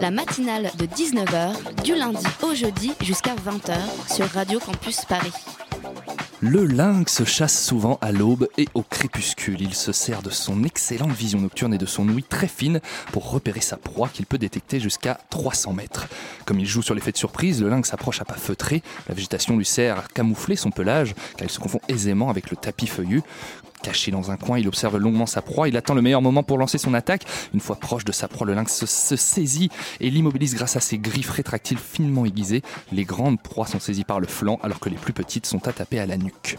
La matinale de 19h, du lundi au jeudi jusqu'à 20h sur Radio Campus Paris. Le lynx chasse souvent à l'aube et au crépuscule. Il se sert de son excellente vision nocturne et de son ouïe très fine pour repérer sa proie qu'il peut détecter jusqu'à 300 mètres. Comme il joue sur l'effet de surprise, le lynx approche à pas feutrés. La végétation lui sert à camoufler son pelage car il se confond aisément avec le tapis feuillu. Caché dans un coin, il observe longuement sa proie. Il attend le meilleur moment pour lancer son attaque. Une fois proche de sa proie, le lynx se, saisit et l'immobilise grâce à ses griffes rétractiles finement aiguisées. Les grandes proies sont saisies par le flanc alors que les plus petites sont attapées à la nuque.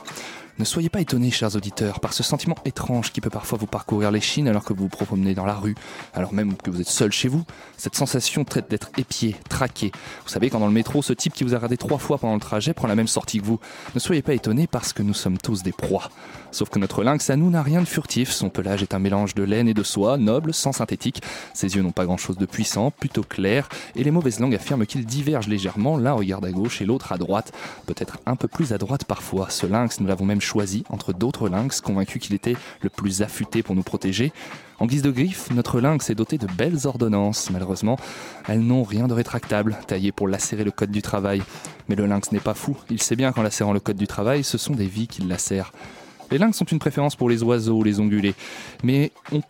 Ne soyez pas étonnés, chers auditeurs, par ce sentiment étrange qui peut parfois vous parcourir l'échine alors que vous vous promenez dans la rue, alors même que vous êtes seul chez vous. Cette sensation traite d'être épié, traqué. Vous savez, quand dans le métro, ce type qui vous a regardé trois fois pendant le trajet prend la même sortie que vous. Ne soyez pas étonnés parce que nous sommes tous des proies. Sauf que notre lynx à nous n'a rien de furtif. Son pelage est un mélange de laine et de soie, noble, sans synthétique. Ses yeux n'ont pas grand chose de puissant, plutôt clair, et les mauvaises langues affirment qu'il diverge légèrement. L'un regarde à gauche et l'autre à droite. Peut-être un peu plus à droite parfois. Ce lynx, nous l'avons même choisi entre d'autres lynx, convaincus qu'il était le plus affûté pour nous protéger. En guise de griffe, notre lynx est doté de belles ordonnances. Malheureusement, elles n'ont rien de rétractable, taillé pour lacérer le code du travail. Mais le lynx n'est pas fou. Il sait bien qu'en lacérant le code du travail, ce sont des vies qu'il lacère. Les lynx ont une préférence pour les oiseaux, les ongulés, mais ont,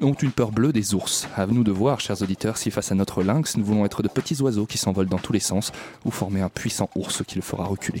ont une peur bleue des ours. À nous de voir, chers auditeurs, si face à notre lynx, nous voulons être de petits oiseaux qui s'envolent dans tous les sens, ou former un puissant ours qui le fera reculer.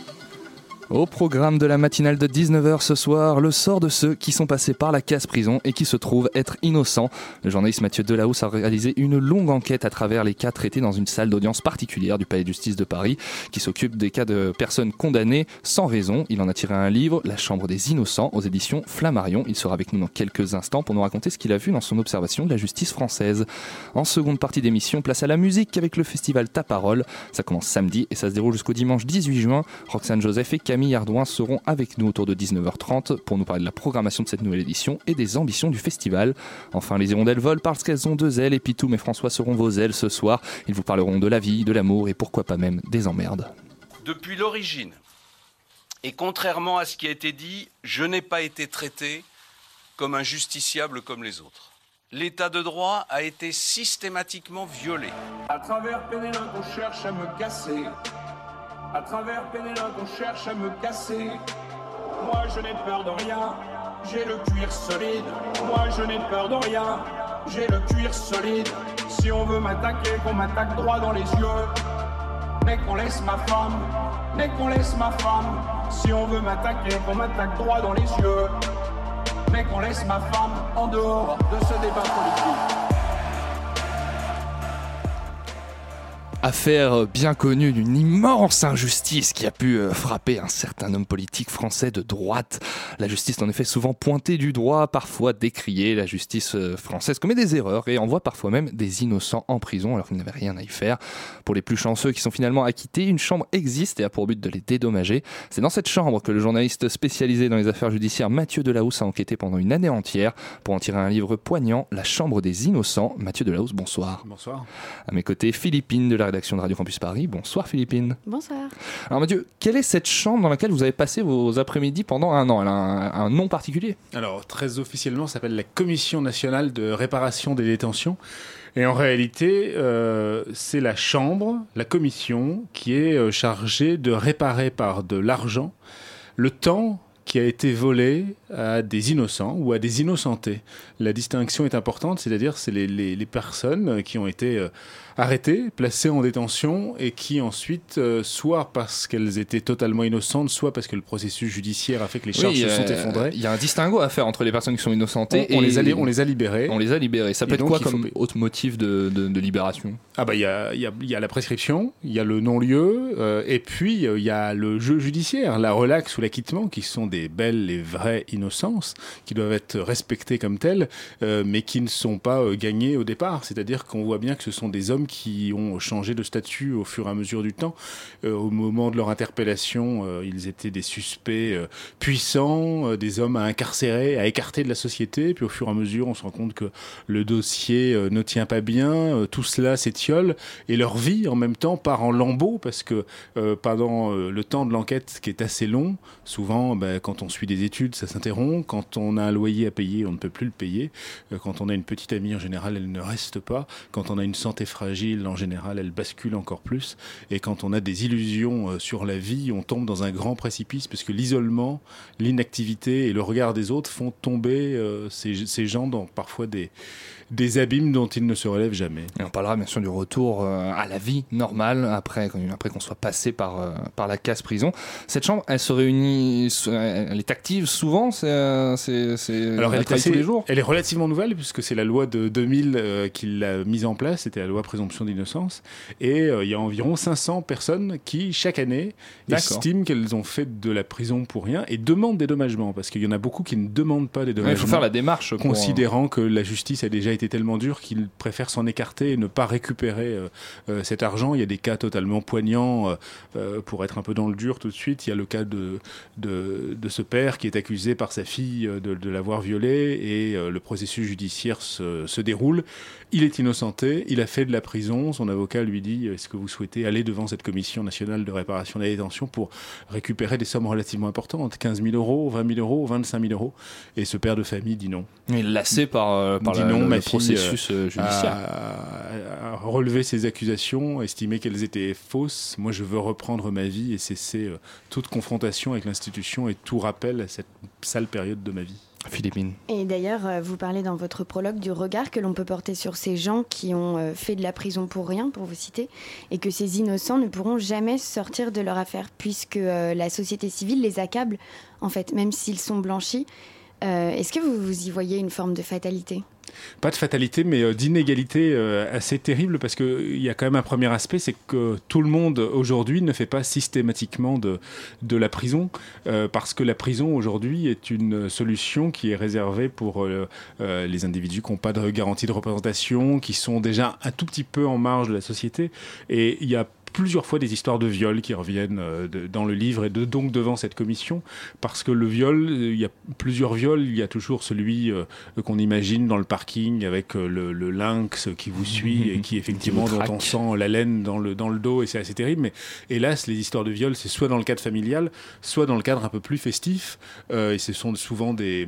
Au programme de la matinale de 19h ce soir, le sort de ceux qui sont passés par la case prison et qui se trouvent être innocents. Le journaliste Mathieu Delahousse a réalisé une longue enquête à travers les cas traités dans une salle d'audience particulière du Palais de justice de Paris qui s'occupe des cas de personnes condamnées sans raison. Il en a tiré un livre, La Chambre des innocents, aux éditions Flammarion. Il sera avec nous dans quelques instants pour nous raconter ce qu'il a vu dans son observation de la justice française. En seconde partie d'émission, place à la musique avec le festival Ta Parole. Ça commence samedi et ça se déroule jusqu'au dimanche 18 juin. Roxane Joseph et Camille Ardouin seront avec nous autour de 19h30 pour nous parler de la programmation de cette nouvelle édition et des ambitions du festival. Enfin, les hirondelles volent parce qu'elles ont deux ailes et Pitoum et François seront vos ailes ce soir. Ils vous parleront de la vie, de l'amour et pourquoi pas même des emmerdes. depuis l'origine. Et contrairement à ce qui a été dit, je n'ai pas été traité comme un justiciable comme les autres. L'état de droit a été systématiquement violé. À travers Pénélope, on cherche à me casser. À travers Pénélope, on cherche à me casser. Moi, je n'ai peur de rien. J'ai le cuir solide. Moi, je n'ai peur de rien. J'ai le cuir solide. Si on veut m'attaquer, qu'on m'attaque droit dans les yeux. Mais qu'on laisse ma femme. Mais qu'on laisse ma femme. Si on veut m'attaquer, qu'on m'attaque droit dans les yeux. Mais qu'on laisse ma femme en dehors de ce débat politique. Affaire bien connue d'une immense injustice qui a pu euh, frapper un certain homme politique français de droite. La justice en effet souvent pointée du doigt, parfois décriée. La justice euh, française commet des erreurs et envoie parfois même des innocents en prison alors qu'ils n'avaient rien à y faire. Pour les plus chanceux qui sont finalement acquittés, une chambre existe et a pour but de les dédommager. C'est dans cette chambre que le journaliste spécialisé dans les affaires judiciaires Mathieu Delahousse a enquêté pendant une année entière pour en tirer un livre poignant, La chambre des innocents. Mathieu Delahousse, bonsoir. Bonsoir. À mes côtés, Philippine de la rédaction de Radio Campus Paris. Bonsoir Philippine. Bonsoir. Alors Mathieu, quelle est cette chambre dans laquelle vous avez passé vos après-midi pendant un an? Elle a un, un nom particulier? Alors, très officiellement, ça s'appelle la Commission nationale de réparation des détentions. Et en réalité, euh, c'est la Chambre, la Commission, qui est euh, chargée de réparer par de l'argent le temps qui a été volé à des innocents ou à des innocentés. La distinction est importante, c'est-à-dire c'est les, les- les personnes qui ont été euh, arrêtées, placées en détention et qui ensuite, euh, soit parce qu'elles étaient totalement innocentes, soit parce que le processus judiciaire a fait que les charges Oui, se sont euh, effondrées, Il y a un distinguo à faire entre les personnes qui sont innocentées on, on et les a, on les a libérées. on les a libérées. Ça peut Et être quoi faut comme autre motif de, de- de libération? Ah bah il y a, il y a- il y a la prescription, il y a le non-lieu, euh, et puis il y a le jeu judiciaire, la relaxe ou l'acquittement, qui sont des belles et vraies innocence, qui doivent être respectés comme tels, euh, mais qui ne sont pas gagnés au départ. C'est-à-dire qu'on voit bien que ce sont des hommes qui ont changé de statut au fur et à mesure du temps. Euh, au moment de leur interpellation, euh, ils étaient des suspects euh, puissants, des hommes à incarcérer, à écarter de la société. Puis au fur et à mesure, on se rend compte que le dossier ne tient pas bien, tout cela s'étiole, et leur vie en même temps part en lambeaux parce que pendant le temps de l'enquête qui est assez long, souvent ben, quand on suit des études, ça s'interrompt, quand on a un loyer à payer, on ne peut plus le payer, Euh, quand on a une petite amie, en général, elle ne reste pas, quand on a une santé fragile, en général, elle bascule encore plus, et quand on a des illusions euh, sur la vie, on tombe dans un grand précipice parce que l'isolement, l'inactivité et le regard des autres font tomber euh, ces, ces gens dans parfois des, des abîmes dont ils ne se relèvent jamais. Et on parlera bien sûr du retour euh, à la vie normale après, après qu'on soit passé par, euh, par la case prison. Cette chambre, elle se réunit, elle est active souvent, c'est euh, c'est- c'est- Alors, elle, est assez- tous les jours? elle est relativement nouvelle puisque c'est la loi de 2000 euh, qui l'a mise en place, c'était la loi présomption d'innocence. Et euh, il y a environ 500 personnes qui, chaque année, estiment qu'elles ont fait de la prison pour rien et demandent des dommagements parce qu'il y en a beaucoup qui ne demandent pas des dommagements. Il faut faire la démarche. pour, considérant que la justice a déjà été tellement dure qu'ils préfèrent s'en écarter et ne pas récupérer euh, euh, cet argent. Il y a des cas totalement poignants, euh, pour être un peu dans le dur tout de suite. Il y a le cas de, de, de ce père qui est accusé par sa fille de, de l'avoir violé et le processus judiciaire se, se déroule. Il est innocenté, il a fait de la prison. Son avocat lui dit Est-ce que vous souhaitez aller devant cette commission nationale de réparation de la détention pour récupérer des sommes relativement importantes 15 000 euros, 20 000 euros, 25 000 euros? Et ce père de famille dit non. Il est lassé par, euh, par Dit la- non, le, ma le processus euh, judiciaire. a, a relevé ses accusations, estimé qu'elles étaient fausses. Moi, je veux reprendre ma vie et cesser euh, toute confrontation avec l'institution et tout rappel à cette sale période de ma vie. Philippine. Et d'ailleurs, euh, vous parlez dans votre prologue du regard que l'on peut porter sur ces gens qui ont euh, fait de la prison pour rien, pour vous citer, et que ces innocents ne pourront jamais sortir de leur affaire, puisque euh, la société civile les accable, en fait, même s'ils sont blanchis. Euh, Est-ce que vous, vous y voyez une forme de fatalité? Pas de fatalité, mais euh, d'inégalité euh, assez terrible parce qu'il y a quand même un premier aspect, c'est que tout le monde aujourd'hui ne fait pas systématiquement de, de la prison parce que la prison aujourd'hui est une solution qui est réservée pour les individus qui n'ont pas de garantie de représentation, qui sont déjà un tout petit peu en marge de la société. Et il y a plusieurs fois des histoires de viol qui reviennent euh, de- dans le livre et de, donc devant cette commission parce que le viol, euh, il y a plusieurs viols, il y a toujours celui euh, qu'on imagine dans le parking avec euh, le, le lynx qui vous suit et qui effectivement dont on sent la laine dans le, dans le dos et c'est assez terrible. Mais hélas les histoires de viol c'est soit dans le cadre familial soit dans le cadre un peu plus festif. Et ce sont souvent des,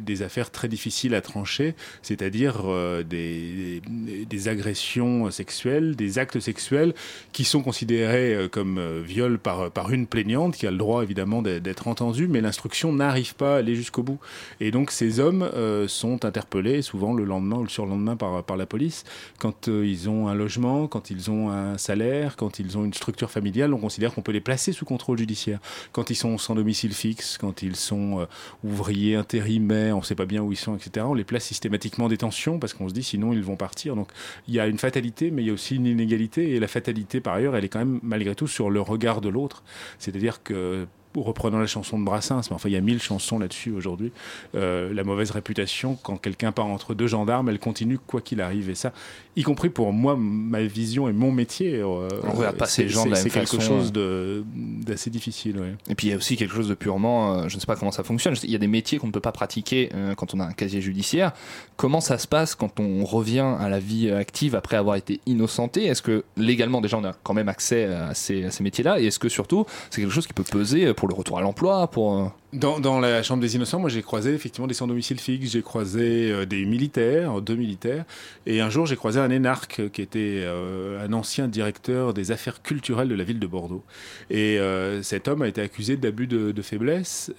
des affaires très difficiles à trancher c'est-à-dire des, des, des agressions sexuelles des actes sexuels qui sont considérés euh, comme euh, viol par, par une plaignante qui a le droit évidemment d'être- entendue, mais l'instruction n'arrive pas à aller jusqu'au bout. Et donc ces hommes euh, sont interpellés souvent le lendemain ou le surlendemain par, par la police quand euh, ils ont un logement, quand ils ont un salaire, quand ils ont une structure familiale, on considère qu'on peut les placer sous contrôle judiciaire. Quand ils sont sans domicile fixe, quand ils sont euh, ouvriers intérimaires, on ne sait pas bien où ils sont, etc., on les place systématiquement en détention parce qu'on se dit sinon ils vont partir. Donc il y a une fatalité, mais il y a aussi une inégalité. Et la fatalité, par ailleurs, elle est quand même malgré tout sur le regard de l'autre. C'est-à-dire que reprenant la chanson de Brassens, mais enfin il y a mille chansons là-dessus aujourd'hui, euh, la mauvaise réputation, quand quelqu'un part entre deux gendarmes, elle continue quoi qu'il arrive. Et ça, y compris pour moi, ma vision et mon métier, euh, On regarde pas ces gens de la c'est quelque chose d'assez difficile. ouais. Et puis il y a aussi quelque chose de purement, euh, je ne sais pas comment ça fonctionne, il y a des métiers qu'on ne peut pas pratiquer euh, quand on a un casier judiciaire. Comment ça se passe quand on revient à la vie active après avoir été innocenté? Est-ce que légalement déjà on a quand même accès à ces, à ces métiers-là? Et est-ce que surtout c'est quelque chose qui peut peser pour le retour à l'emploi pour, euh, Dans, la Chambre des Innocents, moi j'ai croisé effectivement des sans domicile fixe, j'ai croisé euh, des militaires, deux militaires, et un jour j'ai croisé un énarque qui était euh, un ancien directeur des affaires culturelles de la ville de Bordeaux. Et cet homme a été accusé d'abus de, faiblesse.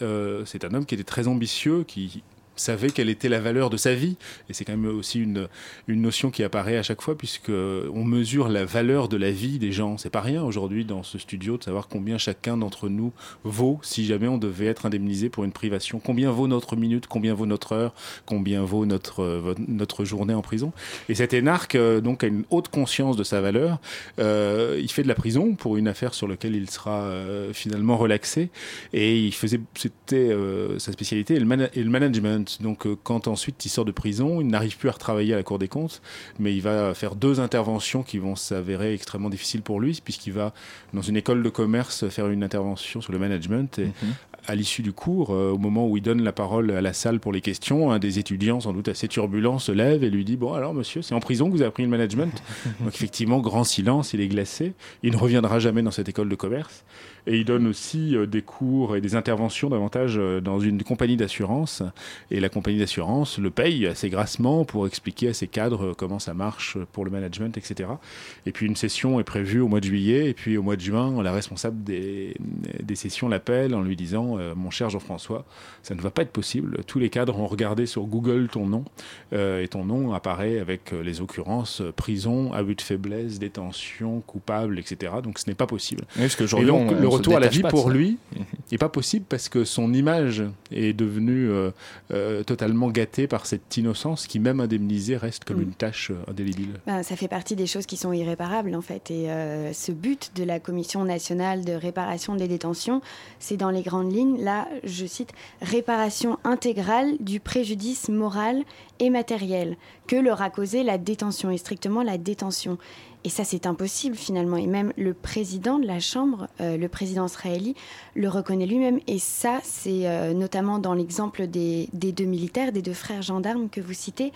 C'est un homme qui était très ambitieux, qui savait quelle était la valeur de sa vie. Et c'est quand même aussi une, une notion qui apparaît à chaque fois, puisque on mesure la valeur de la vie des gens. C'est pas rien aujourd'hui dans ce studio de savoir combien chacun d'entre nous vaut si jamais on devait être indemnisé pour une privation. Combien vaut notre minute, combien vaut notre heure, combien vaut notre, notre journée en prison. Et cet énarque, euh, donc, a une haute conscience de sa valeur. Euh, il fait de la prison pour une affaire sur laquelle il sera euh, finalement relaxé. Et il faisait, c'était sa spécialité, et le management. Donc, quand ensuite il sort de prison, il n'arrive plus à retravailler à la Cour des comptes, mais il va faire deux interventions qui vont s'avérer extrêmement difficiles pour lui, puisqu'il va dans une école de commerce faire une intervention sur le management. Et mhm à l'issue du cours, euh, au moment où il donne la parole à la salle pour les questions, un des étudiants, sans doute assez turbulent, se lève et lui dit Bon, alors monsieur, c'est en prison que vous avez appris le management Donc, effectivement, grand silence, il est glacé. Il ne reviendra jamais dans cette école de commerce. Et il donne aussi euh, des cours et des interventions davantage euh, dans une compagnie d'assurance. Et la compagnie d'assurance le paye assez grassement pour expliquer à ses cadres comment ça marche pour le management, etc. Et puis une session est prévue au mois de juillet. Et puis au mois de juin, la responsable des, des sessions l'appelle en lui disant euh, Mon cher Jean-François, ça ne va pas être possible. Tous les cadres ont regardé sur Google ton nom. et ton nom apparaît avec les occurrences prison, abus de faiblesse, détention, coupable, etc. Donc ce n'est pas possible. Oui, parce que le retour à la vie pour lui n'est pas possible parce que son image est devenue euh, euh, totalement gâtée par cette innocence qui, même indemnisée, reste comme mm. une tâche euh, indélébile. Ben, ça fait partie des choses qui sont irréparables en fait. Et ce but de la Commission nationale de réparation des détentions, c'est dans les grandes lignes, là, je cite, réparation intégrale du préjudice moral et matériel que leur a causé la détention et strictement la détention. Et ça, c'est impossible finalement. Et même le président de la Chambre, euh, le président israélien, le reconnaît lui-même. Et ça, c'est euh, notamment dans l'exemple des, deux militaires, des deux frères gendarmes que vous citez.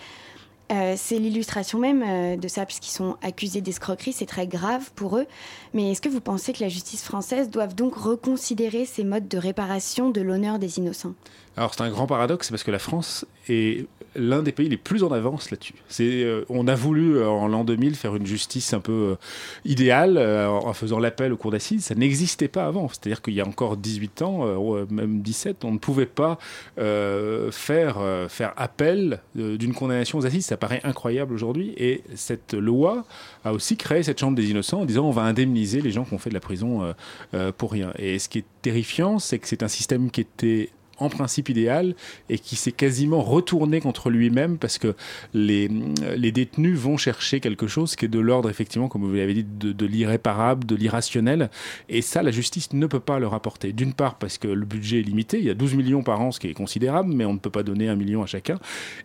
Euh, c'est l'illustration même de ça, puisqu'ils sont accusés d'escroquerie, c'est très grave pour eux. Mais est-ce que vous pensez que la justice française doit donc reconsidérer ces modes de réparation de l'honneur des innocents? Alors c'est un grand paradoxe parce que la France est l'un des pays les plus en avance là-dessus. Euh, on a voulu euh, en l'an 2000 faire une justice un peu euh, idéale en faisant l'appel au cours d'assises. Ça n'existait pas avant. C'est-à-dire qu'il y a encore 18 ans, même 17, on ne pouvait pas faire, faire appel d'une condamnation aux assises. Ça paraît incroyable aujourd'hui. Et cette loi a aussi créé cette chambre des innocents en disant on va indemniser les gens qui ont fait de la prison pour rien. Et ce qui est terrifiant, c'est que c'est un système qui était en principe idéal et qui s'est quasiment retourné contre lui-même parce que les, les détenus vont chercher quelque chose qui est de l'ordre, effectivement, comme vous l'avez dit, de, l'irréparable, de l'irrationnel. Et ça, la justice ne peut pas leur apporter. D'une part, parce que le budget est limité. Il y a 12 millions par an, ce qui est considérable, mais on ne peut pas donner un million à chacun.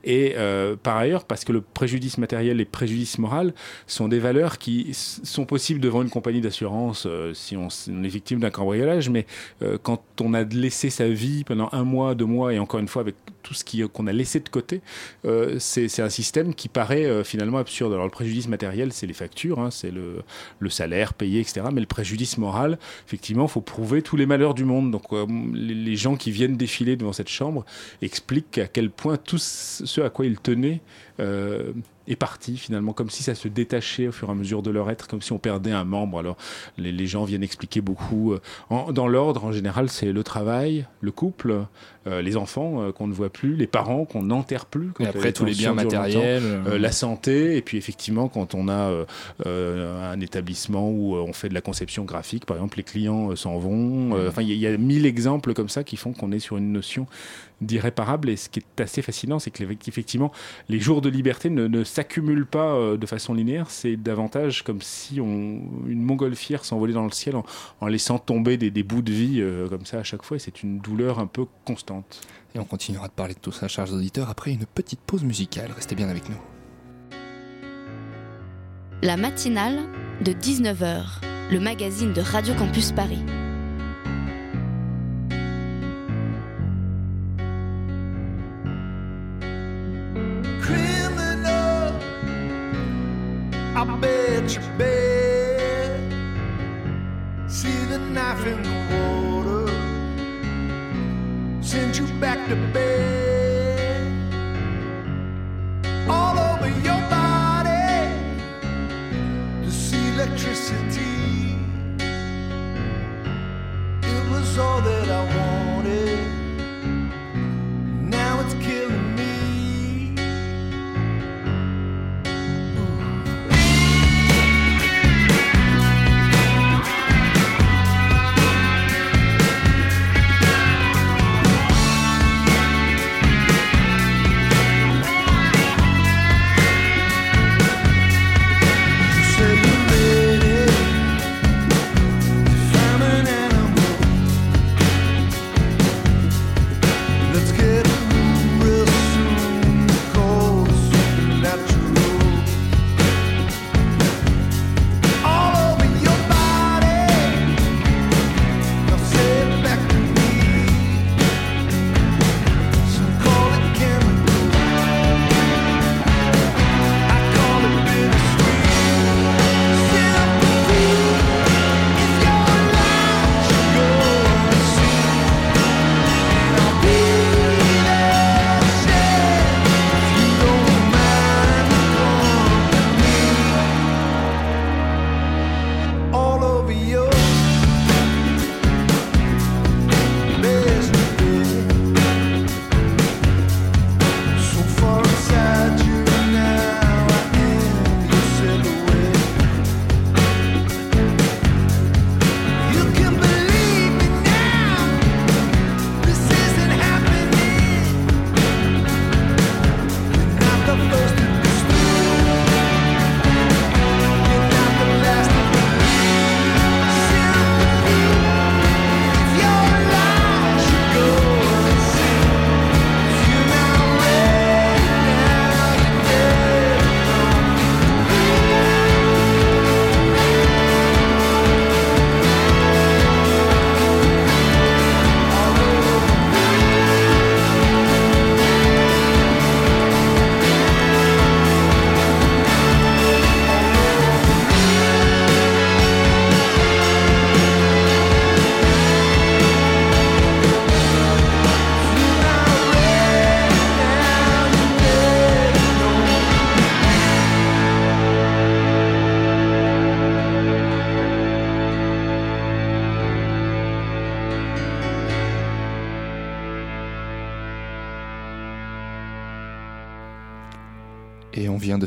Et euh, par ailleurs, parce que le préjudice matériel et le préjudice moral sont des valeurs qui sont possibles devant une compagnie d'assurance euh, si on, est victime d'un cambriolage, mais euh, quand on a laissé sa vie pendant un mois, deux mois, et encore une fois avec tout ce qu'on a laissé de côté, euh, c'est un système qui paraît euh, finalement absurde. Alors le préjudice matériel, c'est les factures, hein, c'est le, salaire payé, etc. Mais le préjudice moral, effectivement, il faut prouver tous les malheurs du monde. Donc euh, les, gens qui viennent défiler devant cette chambre expliquent à quel point tout ce à quoi ils tenaient est parti finalement, comme si ça se détachait au fur et à mesure de leur être, comme si on perdait un membre. Alors les, gens viennent expliquer beaucoup. Euh, dans l'ordre, en général, c'est le travail, le couple, euh, les enfants euh, qu'on ne voit plus, les parents qu'on n'enterre plus. Et après tous les biens matériels, la santé, et puis effectivement quand on a un établissement où on fait de la conception graphique, par exemple, les clients s'en vont. Enfin, il y, y, a mille exemples comme ça qui font qu'on est sur une notion d'irréparable. Et ce qui est assez fascinant, c'est que effectivement, les jours de liberté ne, ne s'accumulent pas euh, de façon linéaire. C'est davantage comme si on, une montgolfière s'envolait dans le ciel en, laissant tomber des, bouts de vie euh, comme ça à chaque fois. Et c'est une douleur un peu constante. Et on continuera de parler de tout ça, chers auditeurs, après une petite pause musicale. Restez bien avec nous. La matinale de 19h, le magazine de Radio Campus Paris. I bet you bet. See the knife in the water. Send you back to bed. All over your body. See electricity. It was all that I wanted. Now it's killing me.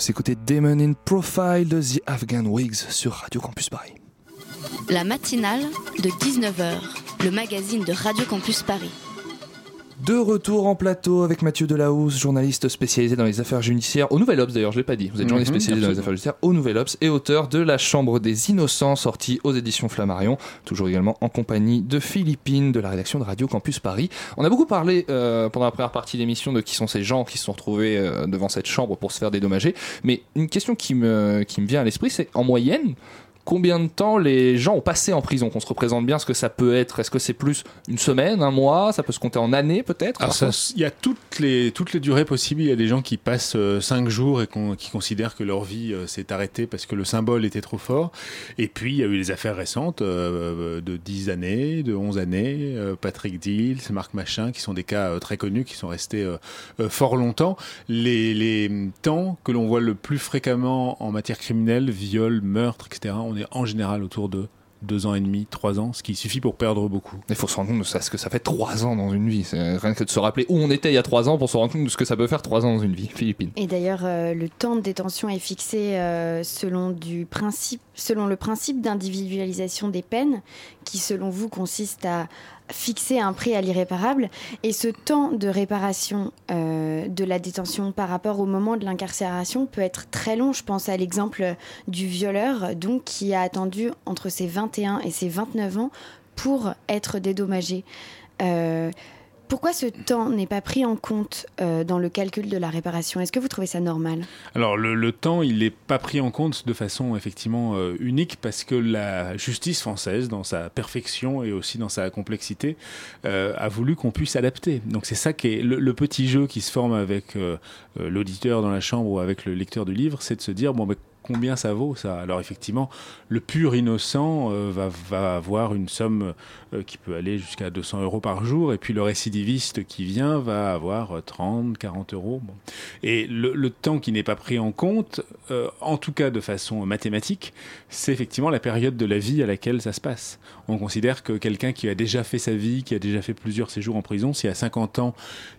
S'écouter Demon in Profile de The Afghan Wigs sur Radio Campus Paris. La matinale de 19h, le magazine de Radio Campus Paris. De retour en plateau avec Mathieu Delahousse, journaliste spécialisé dans les affaires judiciaires, au Nouvel Obs d'ailleurs, je l'ai pas dit, vous êtes journaliste Mhm, spécialisé dans les affaires judiciaires au Nouvel Obs et auteur de La Chambre des Innocents, sorti aux éditions Flammarion, toujours également en compagnie de Philippine de la rédaction de Radio Campus Paris. On a beaucoup parlé euh, pendant la première partie de l'émission de qui sont ces gens qui se sont retrouvés euh, devant cette chambre pour se faire dédommager, mais une question qui me, qui me vient à l'esprit, c'est en moyenne, combien de temps les gens ont passé en prison Qu'on se représente bien ce que ça peut être. Est-ce que c'est plus une semaine, un mois? Ça peut se compter en années peut-être? Il y a toutes les, toutes les durées possibles. Il y a des gens qui passent 5 jours et qui considèrent que leur vie euh, s'est arrêtée parce que le symbole était trop fort. Et puis il y a eu les affaires récentes euh, de 10 années, de 11 années, euh, Patrick Deals, Marc Machin, qui sont des cas euh, très connus, qui sont restés euh, euh, fort longtemps. Les, les temps que l'on voit le plus fréquemment en matière criminelle, viol, meurtre, etc., on est en général autour de deux ans et demi, trois ans, ce qui suffit pour perdre beaucoup. Il faut se rendre compte de ça, ce que ça fait trois ans dans une vie. C'est rien que de se rappeler où on était il y a trois ans pour se rendre compte de ce que ça peut faire trois ans dans une vie. Philippine. Et d'ailleurs, euh, le temps de détention est fixé euh, selon, du principe, selon le principe d'individualisation des peines, qui selon vous consiste à fixer un prix à l'irréparable. Et ce temps de réparation euh, de la détention par rapport au moment de l'incarcération peut être très long. Je pense à l'exemple du violeur, donc qui a attendu entre ses 21 et ses 29 ans pour être dédommagé. Euh, pourquoi ce temps n'est pas pris en compte euh, dans le calcul de la réparation? Est-ce que vous trouvez ça normal? Alors le, temps, il n'est pas pris en compte de façon effectivement euh, unique parce que la justice française, dans sa perfection et aussi dans sa complexité, euh, a voulu qu'on puisse adapter. Donc c'est ça qui est le, petit jeu qui se forme avec l'auditeur dans la chambre ou avec le lecteur du livre, c'est de se dire bon combien ça vaut ça Alors effectivement, le pur innocent euh, va, avoir une somme euh, qui peut aller jusqu'à 200 euros par jour, et puis le récidiviste qui vient va avoir euh, 30, 40 euros. Et le, temps qui n'est pas pris en compte, euh, en tout cas de façon mathématique, c'est effectivement la période de la vie à laquelle ça se passe. On considère que quelqu'un qui a déjà fait sa vie, qui a déjà fait plusieurs séjours en prison, si à 50 ans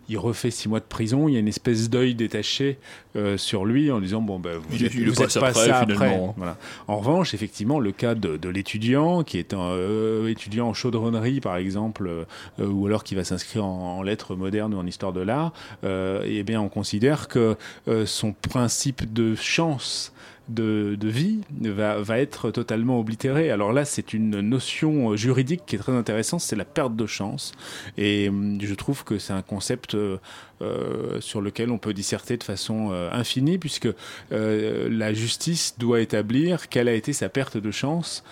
il refait 6 mois de prison, il y a une espèce d'œil détaché euh, sur lui en disant bon ben vous Il- êtes, il vous passe êtes pas après, ça après. Voilà. En revanche, effectivement, le cas de, de l'étudiant qui est un euh, étudiant en chaudronnerie, par exemple, euh, ou alors qui va s'inscrire en, en lettres modernes ou en histoire de l'art, euh, eh bien, on considère que euh, son principe de chance de, vie va, être totalement oblitéré. Alors là, c'est une notion juridique qui est très intéressante, c'est la perte de chance. Et hum, je trouve que c'est un concept euh, euh, sur lequel on peut disserter de façon euh, infinie, puisque la justice doit établir quelle a été sa perte de chance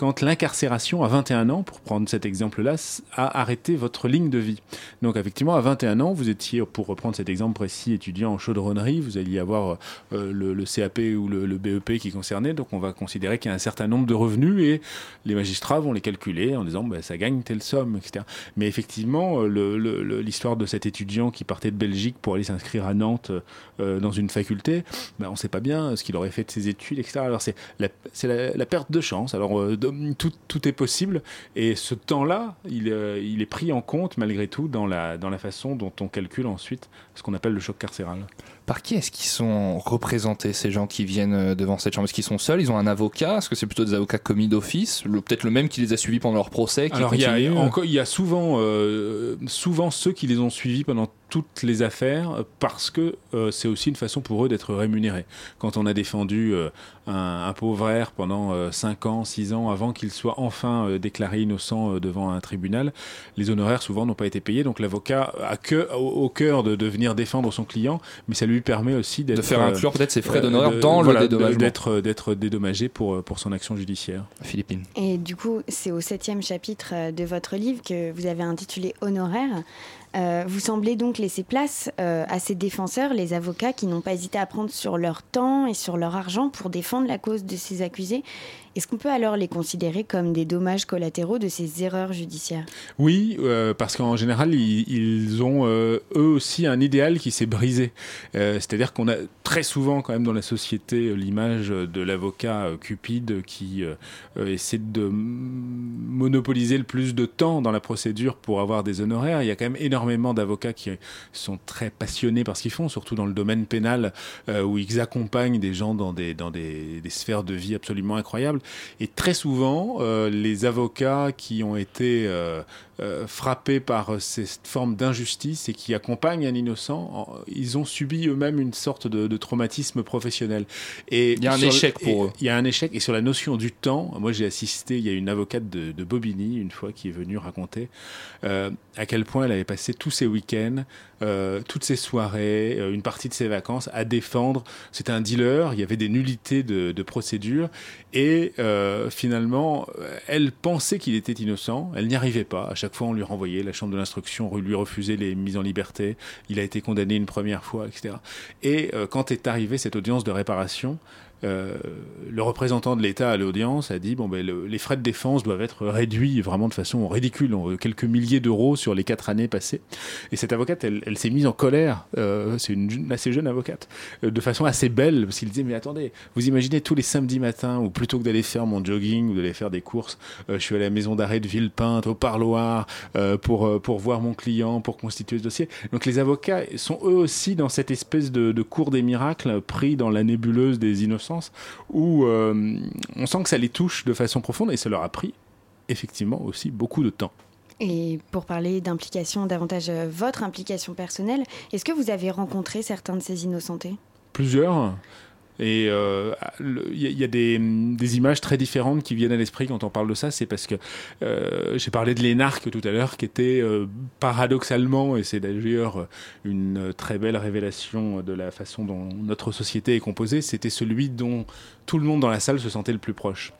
quand l'incarcération à 21 ans, pour prendre cet exemple-là, a arrêté votre ligne de vie. Donc effectivement, à 21 ans, vous étiez, pour reprendre cet exemple précis, étudiant en chaudronnerie, vous alliez avoir euh, le, CAP ou le, BEP qui concernait, donc on va considérer qu'il y a un certain nombre de revenus et les magistrats vont les calculer en disant bah, ça gagne telle somme, etc. Mais effectivement, euh, l'histoire de cet étudiant qui partait de Belgique pour aller s'inscrire à Nantes euh, dans une faculté, bah, on ne sait pas bien ce qu'il aurait fait de ses études, etc. Alors c'est la, perte de chance. Tout, tout est possible et ce temps-là, il, euh, il est pris en compte malgré tout dans la, dans la façon dont on calcule ensuite ce qu'on appelle le choc carcéral. Par qui est-ce qu'ils sont représentés, ces gens qui viennent euh, devant cette chambre? Est-ce qu'ils sont seuls? Ils ont un avocat? Est-ce que c'est plutôt des avocats commis d'office? Peut-être le même qui les a suivis pendant leur procès Alors il y, a, continue encore- il y a souvent, euh, souvent ceux qui les ont suivis pendant toutes les affaires euh, parce que euh, c'est aussi une façon pour eux d'être rémunérés. Quand on a défendu euh, un, un pauvre air pendant 5 ans, 6 ans avant qu'il soit enfin euh, déclaré innocent euh, devant un tribunal, les honoraires souvent n'ont pas été payés. Donc l'avocat a que, au, au cœur de, de venir défendre son client, mais ça lui permet aussi d'être De faire euh, inclure peut-être ses frais euh, d'honneur dans voilà, le dédommagement. d'être d'être dédommagé pour, pour son action judiciaire. Philippines. Et du coup, c'est au septième chapitre euh, de votre livre que vous avez intitulé Honoraires. Euh, vous semblez donc laisser place euh, à ces défenseurs, les avocats qui n'ont pas hésité à prendre sur leur temps et sur leur argent pour défendre la cause de ces accusés. Est-ce qu'on peut alors les considérer comme des dommages collatéraux de ces erreurs judiciaires? Oui, euh, parce qu'en général, ils, ont euh, eux aussi un idéal qui s'est brisé. Euh, C'est-à-dire qu'on a très souvent quand même dans la société l'image de l'avocat cupide qui essaie de monopoliser le plus de temps dans la procédure pour avoir des honoraires. Il y a quand même énormément d'avocats qui sont très passionnés par ce qu'ils font, surtout dans le domaine pénal, où ils accompagnent des gens dans des, dans des, des sphères de vie absolument incroyables. Et très souvent, euh, les avocats qui ont été euh, frappés par euh, cette forme d'injustice et qui accompagnent un innocent, en- ils ont subi eux-mêmes une sorte de, de traumatisme professionnel. Et Il y a un le- échec pour et- eux. Il y a un échec. Et sur la notion du temps, moi j'ai assisté, il y a une avocate de, de Bobigny, une fois, qui est venue raconter euh, à quel point elle avait passé tous ses week-ends, euh, toutes ses soirées, une partie de ses vacances à défendre. C'était un dealer, il y avait des nullités de, de procédure. Et finalement, elle pensait qu'il était innocent. Elle n'y arrivait pas. À chaque fois, on lui renvoyait. La chambre de l'instruction lui refusait les mises en liberté. Il a été condamné une première fois, etc. Et euh, quand est arrivée cette audience de réparation, euh, le représentant de l'État à l'audience a dit bon ben le- les frais de défense doivent être réduits vraiment de façon ridicule, quelques milliers d'euros sur les quatre années passées. Et cette avocate, elle, s'est mise en colère. Euh, c'est une assez jeune avocate, euh, de façon assez belle, parce qu'il disait mais attendez, vous imaginez tous les samedis matins où plutôt que d'aller faire mon jogging ou d'aller faire des courses, je suis à la maison d'arrêt de Villepinte, au parloir, pour pour voir mon client, pour constituer ce dossier. Donc les avocats sont eux aussi dans cette espèce de, cours des miracles, pris dans la nébuleuse des où euh, on sent que ça les touche de façon profonde et ça leur a pris effectivement aussi beaucoup de temps. Et pour parler d'implication, davantage euh, votre implication personnelle, est-ce que vous avez rencontré certains de ces innocentés Plusieurs. Et euh, il y, a- des images très différentes qui viennent à l'esprit quand on parle de ça. C'est parce que euh, j'ai parlé de l'énarque tout à l'heure, qui était euh, paradoxalement, et c'est d'ailleurs une très belle révélation de la façon dont notre société est composée, c'était celui dont tout le monde dans la salle se sentait le plus proche.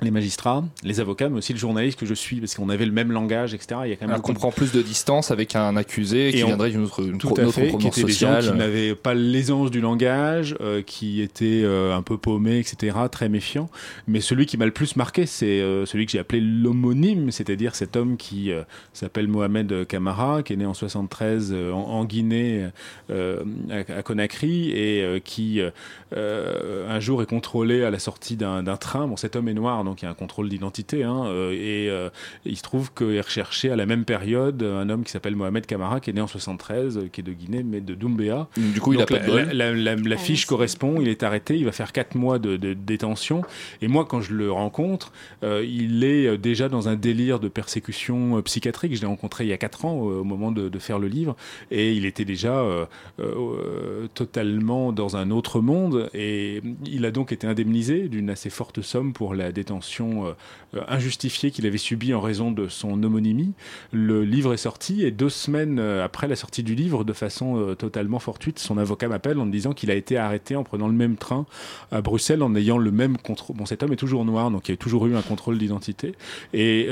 Les magistrats, les avocats, mais aussi le journaliste que je suis, parce qu'on avait le même langage, etc. Il y a quand même On comprend plus de distance avec un accusé qui on- viendrait d'une autre, une tout à autre fait, qui étaient des gens qui n'avaient pas l'aisance du langage, euh, qui étaient euh, un peu paumés, etc., très méfiants. Mais celui qui m'a le plus marqué, c'est euh, celui que j'ai appelé l'homonyme, c'est-à-dire cet homme qui s'appelle Mohamed Kamara, qui est né en 73 euh, en, en Guinée, à, à Conakry, et qui un jour est contrôlé à la sortie d'un d'un train. Bon, cet homme est noir, donc il y a un contrôle d'identité, hein, euh, et euh, il se trouve qu'il est recherché à la même période un homme qui s'appelle Mohamed Kamara, qui est né en 73, euh, qui est de Guinée, mais de Doumbéa. Du coup, il a Donc, pas de la, bol. la- la- la Ah, fiche correspond, il est arrêté, il va faire 4 mois de, de détention. Et moi, quand je le rencontre, euh, il est déjà dans un délire de persécution euh, psychiatrique. Je l'ai rencontré il y a 4 ans, euh, au moment de, de faire le livre, et il était déjà euh, euh, euh, totalement dans un autre monde. Et il a donc été indemnisé d'une assez forte somme pour la détention euh, injustifiée qu'il avait subie en raison de son homonymie. Le livre est sorti et deux semaines euh, après la sortie du livre, de façon euh, totalement fortuite, son avocat m'appelle en me disant qu'il a été arrêté en prenant le même train à Bruxelles en ayant le même contrôle. Bon, cet homme est toujours noir, donc il y a toujours eu un contrôle d'identité. Et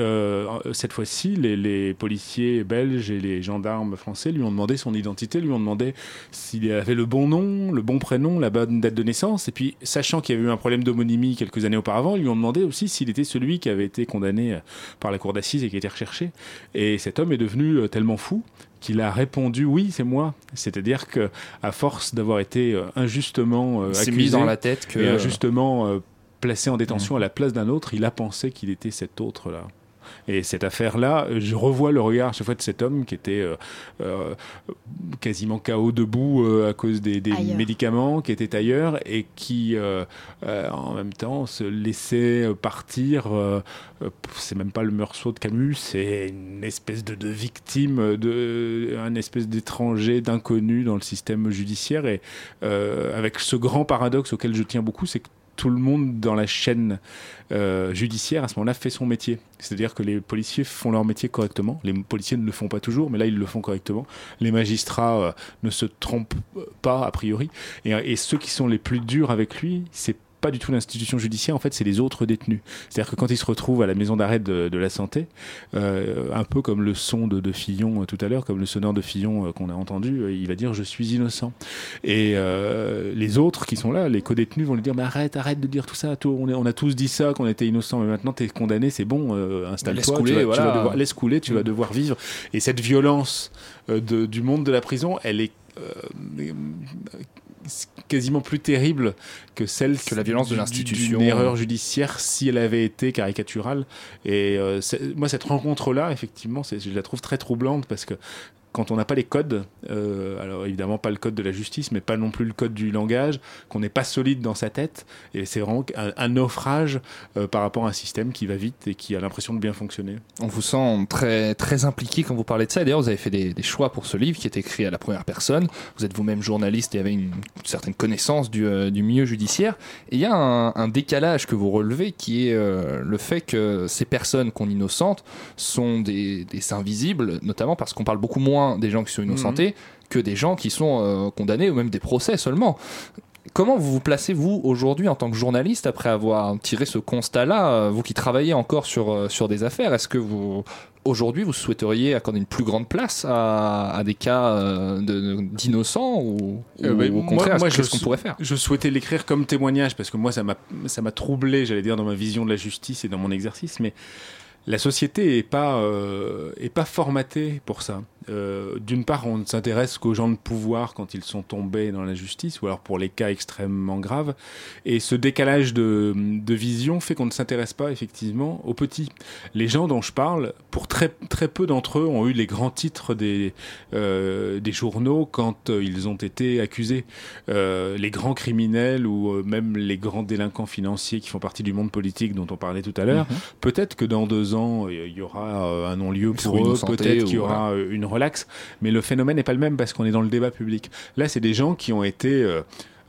cette fois-ci, les, les policiers belges et les gendarmes français lui ont demandé son identité, lui ont demandé s'il avait le bon nom, le bon prénom, la bonne date de naissance. Et puis, sachant qu'il y avait eu un problème d'homonymie quelques années auparavant, ils lui ont demandé aussi s'il était celui qui avait été condamné euh, par la cour d'assises et qui était recherché. Et cet homme est devenu euh, tellement fou qu'il a répondu oui, c'est moi. C'est-à-dire que à force d'avoir été euh, injustement accusé mis dans la tête que- et injustement placé en détention à la place d'un autre, il a pensé qu'il était cet autre-là. Et cette affaire-là, je revois le regard chaque fois de cet homme qui était euh, euh, quasiment KO debout euh, à cause des, médicaments, qui était ailleurs et qui, en même temps, se laissait partir. c'est même pas le meursault de Camus, c'est une espèce de, de victime, de, un espèce d'étranger, d'inconnu dans le système judiciaire. Et avec ce grand paradoxe auquel je tiens beaucoup, c'est que tout le monde dans la chaîne euh, judiciaire à ce moment-là fait son métier. C'est-à-dire que les policiers font leur métier correctement. Les policiers ne le font pas toujours, mais là ils le font correctement. Les magistrats euh, ne se trompent pas a priori. Et, et ceux qui sont les plus durs avec lui, c'est pas du tout l'institution judiciaire, en fait, c'est les autres détenus. C'est-à-dire que quand il se retrouve à la maison d'arrêt de, de la santé, euh, un peu comme le son de, de Fillon euh, tout à l'heure, comme le sonneur de Fillon euh, qu'on a entendu, il va dire je suis innocent. Et les autres qui sont là, les co-détenus, vont lui dire mais arrête, arrête de dire tout ça. on, est- on a tous dit ça qu'on était innocent, mais maintenant t'es condamné, c'est bon, installe-toi, Laisse couler, tu voilà. vas devoir- laisse couler, tu vas devoir vivre. Et cette violence de- du monde de la prison, elle est euh, quasiment plus terrible que celle Que la violence de l'institution. d'une erreur judiciaire si elle avait été caricaturale. Et euh, moi, cette rencontre-là, effectivement, je la trouve très troublante parce que quand on n'a pas les codes, euh, alors évidemment pas le code de la justice, mais pas non plus le code du langage, qu'on n'est pas solide dans sa tête, et c'est vraiment un, naufrage euh, par rapport à un système qui va vite et qui a l'impression de bien fonctionner. On vous sent très, très impliqué quand vous parlez de ça. D'ailleurs, vous avez fait des, choix pour ce livre qui est écrit à la première personne. Vous êtes vous-même journaliste et avez une, certaine connaissance du, euh, du milieu judiciaire. Et il y a un, décalage que vous relevez qui est le fait que ces personnes qu'on innocente sont des, des invisibles, notamment parce qu'on parle beaucoup moins des gens qui sont innocentés que des gens qui sont euh, condamnés ou même des procès seulement. Comment vous vous placez, vous, aujourd'hui, en tant que journaliste, après avoir tiré ce constat-là, euh, vous qui travaillez encore sur, euh, sur des affaires, est-ce que vous, aujourd'hui, vous souhaiteriez accorder une plus grande place à, à des cas euh, de- d'innocents ou, Euh, ou bah, au contraire, moi, qu'est-ce qu'on pourrait faire? je souhaitais l'écrire comme témoignage parce que moi, ça m'a, troublé, j'allais dire, dans ma vision de la justice et dans mon exercice. Mais la société est pas, euh, est pas formatée pour ça. Euh, D'une part, on ne s'intéresse qu'aux gens de pouvoir quand ils sont tombés dans la justice, ou alors pour les cas extrêmement graves. Et ce décalage de, de vision fait qu'on ne s'intéresse pas effectivement aux petits. Les gens dont je parle, pour très, très peu d'entre eux, ont eu les grands titres des, euh, des journaux quand euh, ils ont été accusés. Les grands criminels ou même les grands délinquants financiers qui font partie du monde politique dont on parlait tout à l'heure, Mhm. peut-être que dans deux ans, il y aura un non-lieu pour eux, peut-être qu'il y aura une relaxe, mais le phénomène n'est pas le même parce qu'on est dans le débat public. Là, c'est des gens qui ont été...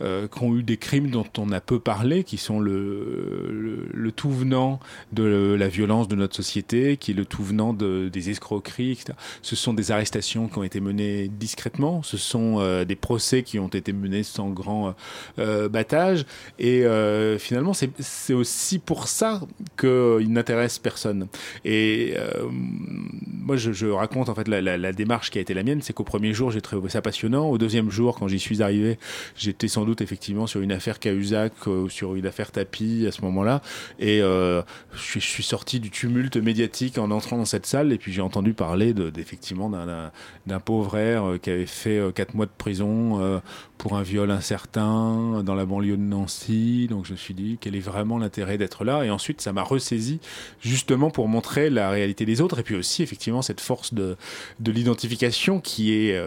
euh, euh, qui ont eu des crimes dont on a peu parlé, qui sont le, tout venant de la violence de notre société, qui est le tout venant de, des escroqueries, etc. Ce sont des arrestations qui ont été menées discrètement, ce sont euh, des procès qui ont été menés sans grand euh, battage, et euh, finalement c'est aussi pour ça qu'ils n'intéressent personne. Et euh, moi je, raconte en fait la, la, la démarche qui a été la mienne, c'est qu'au premier jour j'ai trouvé ça passionnant, au deuxième jour quand j'y suis arrivé, j'étais sans doute effectivement sur une affaire Cahuzac, euh, sur une affaire Tapi à ce moment-là, et euh, je, suis, je sorti du tumulte médiatique en entrant dans cette salle, et puis j'ai entendu parler de- d'effectivement d'un- d'un pauvre euh, qui avait fait quatre mois de prison pour un viol incertain dans la banlieue de Nancy. Donc je me suis dit quel est vraiment l'intérêt d'être là? Et ensuite ça m'a ressaisi justement pour montrer la réalité des autres et puis aussi effectivement cette force de, de l'identification qui est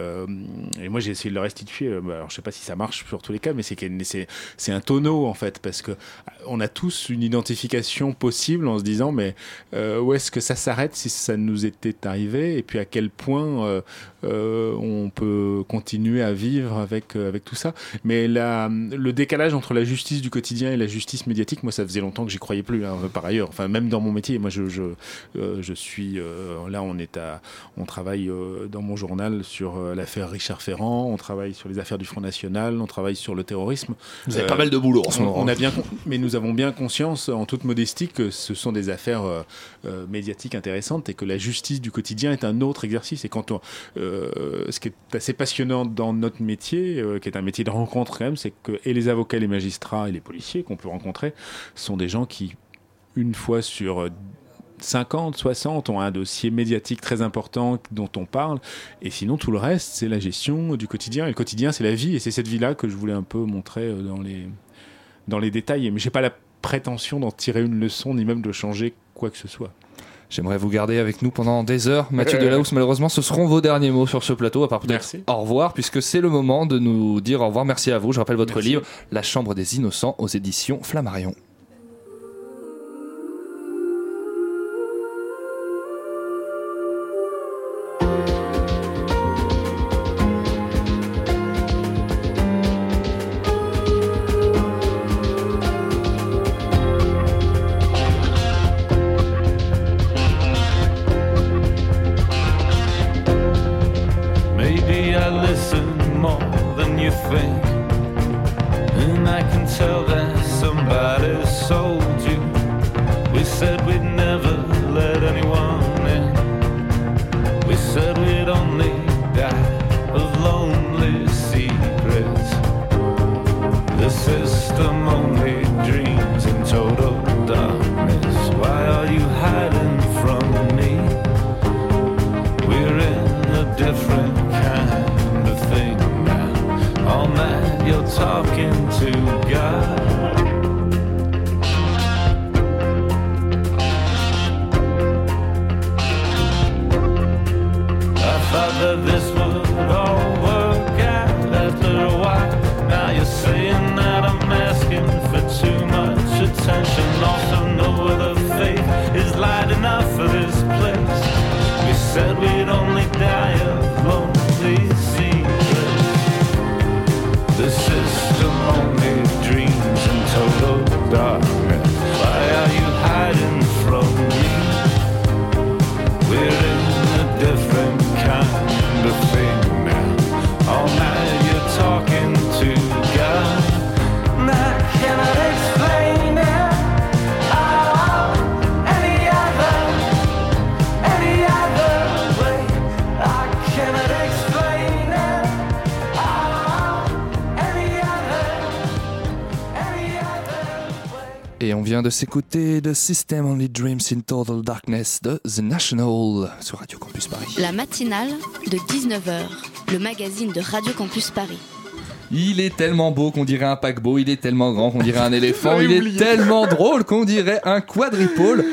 et moi j'ai essayé de le restituer. bah, Alors je sais pas si ça marche sur tous les cas, mais c'est un tonneau en fait parce que on a tous une identification possible en se disant mais euh, où est-ce que ça s'arrête si ça nous était arrivé? Et puis à quel point euh, euh, on peut continuer à vivre avec avec tout ça? Mais la, le décalage entre la justice du quotidien et la justice médiatique, moi, ça faisait longtemps que j'y croyais plus. hein, par ailleurs, enfin, même dans mon métier, moi, je je, je suis là, on est à, on travaille dans mon journal sur l'affaire Richard Ferrand, on travaille sur les affaires du Front National, on travaille sur le terrorisme. Vous avez pas mal de boulot en ce moment. On a bien, mais nous avons bien conscience, en toute modestie, que ce sont des affaires euh, euh, médiatiques intéressantes et que la justice du quotidien est un autre exercice. Et quand on, euh, ce qui est assez passionnant dans notre métier, euh, qui est un métier de rencontre quand même, c'est que et les avocats, les magistrats et les policiers qu'on peut rencontrer sont des gens qui, une fois sur euh, 50, 60 ont un dossier médiatique très important dont on parle, et sinon tout le reste c'est la gestion du quotidien. Et le quotidien c'est la vie, et c'est cette vie-là que je voulais un peu montrer euh, dans les, dans les détails. Mais j'ai pas la prétention d'en tirer une leçon, ni même de changer quoi que ce soit. J'aimerais vous garder avec nous pendant des heures. Mathieu. Delahousse, malheureusement, ce seront vos derniers mots sur ce plateau, à part peut-être Merci. au revoir, puisque c'est le moment de nous dire au revoir. Merci à vous. Je rappelle votre Merci. livre, La Chambre des Innocents, aux éditions Flammarion. And I can tell that vient de s'écouter The System Only Dreams in Total Darkness de The National sur Radio Campus Paris. La matinale de 19h, le magazine de Radio Campus Paris. Il est tellement beau qu'on dirait un paquebot, il est tellement grand qu'on dirait un éléphant, il est tellement drôle qu'on dirait un quadripôle.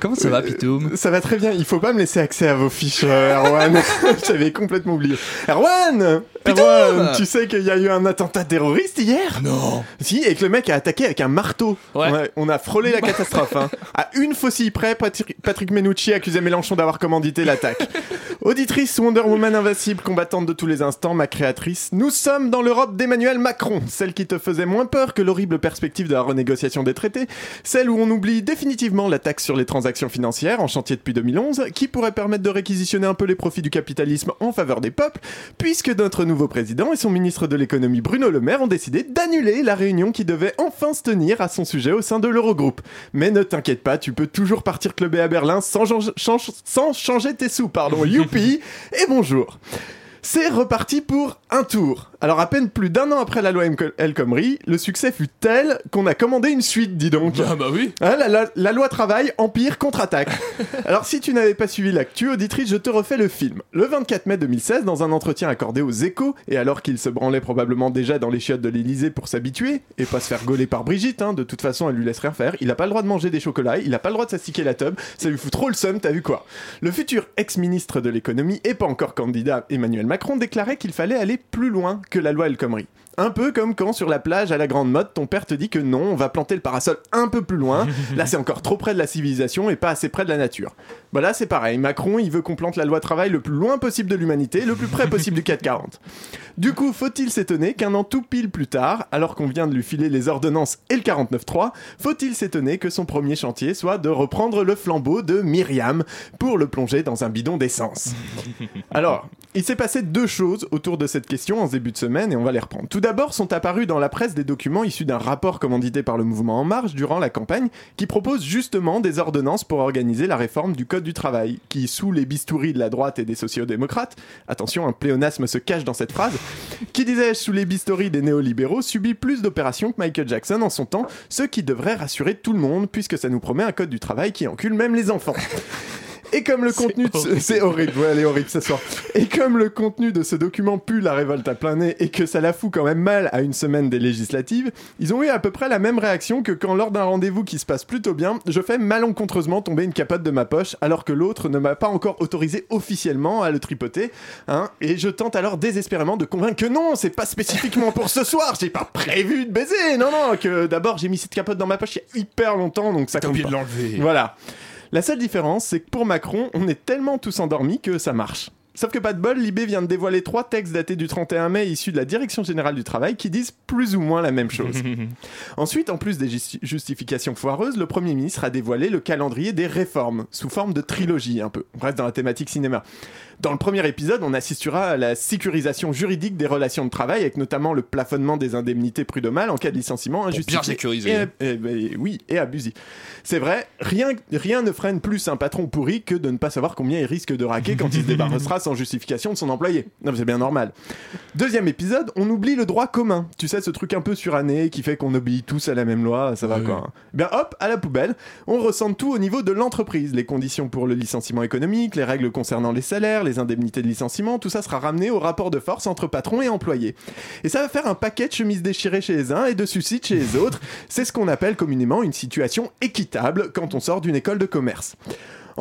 Comment ça va, Pitoum Ça va très bien. Il faut pas me laisser accès à vos fiches, euh, Erwan. J'avais complètement oublié. Erwan Erwan, tu sais qu'il y a eu un attentat terroriste hier Non. Si, et que le mec a attaqué avec un marteau. Ouais. on a frôlé la catastrophe. hein. À une faucille près, Patrick Patrick Menucci accusait Mélenchon d'avoir commandité l'attaque. Auditrice Wonder Woman invincible, combattante de tous les instants, ma créatrice, nous sommes dans l'Europe d'Emmanuel Macron, celle qui te faisait moins peur que l'horrible perspective de la renégociation des traités, celle où on oublie définitivement la taxe sur les transactions financières en chantier depuis 2011, qui pourrait permettre de réquisitionner un peu les profits du capitalisme en faveur des peuples, puisque notre nouveau président et son ministre de l'économie Bruno Le Maire ont décidé d'annuler la réunion qui devait enfin se tenir à son sujet au sein de l'Eurogroupe. Mais ne t'inquiète pas, tu peux toujours partir clubber à Berlin sans, sans changer tes sous, pardon, et bonjour. C'est reparti pour un tour. Alors à peine plus d'un an après la loi El Khomri, le succès fut tel qu'on a commandé une suite, dis donc. Ah bah oui. Hein, la, la- la loi travail, empire, contre-attaque. Alors si tu n'avais pas suivi l'actu, auditrice, je te refais le film. Le 24 mai 2016, dans un entretien accordé aux échos, et alors qu'il se branlait probablement déjà dans les chiottes de l'Elysée pour s'habituer, et pas se faire gauler par Brigitte, hein, de toute façon elle lui laisse rien faire, il a pas le droit de manger des chocolats, il a pas le droit de s'astiquer la tub, ça lui fout trop le seum, t'as vu quoi Le futur ex-ministre de l'économie et pas encore candidat Emmanuel Macron déclarait qu'il fallait aller plus loin que la loi El Khomri. Un peu comme quand sur la plage à la grande mode, ton père te dit que non, on va planter le parasol un peu plus loin. Là, c'est encore trop près de la civilisation et pas assez près de la nature. Bah là, c'est pareil. Macron, il veut qu'on plante la loi travail le plus loin possible de l'humanité, le plus près possible du 440. Du coup, faut-il s'étonner qu'un an tout pile plus tard, alors qu'on vient de lui filer les ordonnances et le 49.3, faut-il s'étonner que son premier chantier soit de reprendre le flambeau de Myriam pour le plonger dans un bidon d'essence? Alors, il s'est passé deux choses autour de cette question en début de semaine et on va les reprendre. Tout d'abord, sont apparus dans la presse des documents issus d'un rapport commandité par le mouvement En Marche durant la campagne qui propose justement des ordonnances pour organiser la réforme du Code du travail, qui, sous les bistouris de la droite et des sociodémocrates, attention, un pléonasme se cache dans cette phrase, qui disais-je, sous les bistouris des néolibéraux, subit plus d'opérations que Michael Jackson en son temps, ce qui devrait rassurer tout le monde puisque ça nous promet un Code du travail qui encule même les enfants. Et comme le contenu de ce... C'est horrible, ouais, elle est horrible ce soir. Et comme le contenu de ce document pue la révolte à plein nez et que ça la fout quand même mal à une semaine des législatives, ils ont eu à peu près la même réaction que quand lors d'un rendez-vous qui se passe plutôt bien, je fais malencontreusement tomber une capote de ma poche alors que l'autre ne m'a pas encore autorisé officiellement à le tripoter, hein, et je tente alors désespérément de convaincre que non, c'est pas spécifiquement pour ce soir, j'ai pas prévu de baiser, non, non, que d'abord j'ai mis cette capote dans ma poche il y a hyper longtemps, donc ça T'as oublié de l'enlever. Voilà. La seule différence, c'est que pour Macron, on est tellement tous endormis que ça marche. Sauf que pas de bol, Libé vient de dévoiler trois textes datés du 31 mai issus de la Direction Générale du Travail qui disent plus ou moins la même chose. Ensuite, en plus des justi- justifications foireuses, le Premier ministre a dévoilé le calendrier des réformes, sous forme de trilogie un peu. On reste dans la thématique cinéma. Dans le premier épisode, on assistera à la sécurisation juridique des relations de travail, avec notamment le plafonnement des indemnités prud'homales en cas de licenciement injustifié. bien sécuriser. Et, et- et- oui, et abusif. C'est vrai, rien, rien ne freine plus un patron pourri que de ne pas savoir combien il risque de raquer quand il se débarrassera sans justification de son employé. Non, c'est bien normal. Deuxième épisode, on oublie le droit commun. Tu sais, ce truc un peu suranné qui fait qu'on obéit tous à la même loi, ça va quoi. hein. Bien hop, à la poubelle, on ressent tout au niveau de l'entreprise. Les conditions pour le licenciement économique, les règles concernant les salaires, les indemnités de licenciement, tout ça sera ramené au rapport de force entre patron et employé. Et ça va faire un paquet de chemises déchirées chez les uns et de suicides chez les autres. C'est ce qu'on appelle communément une situation équitable quand on sort d'une école de commerce.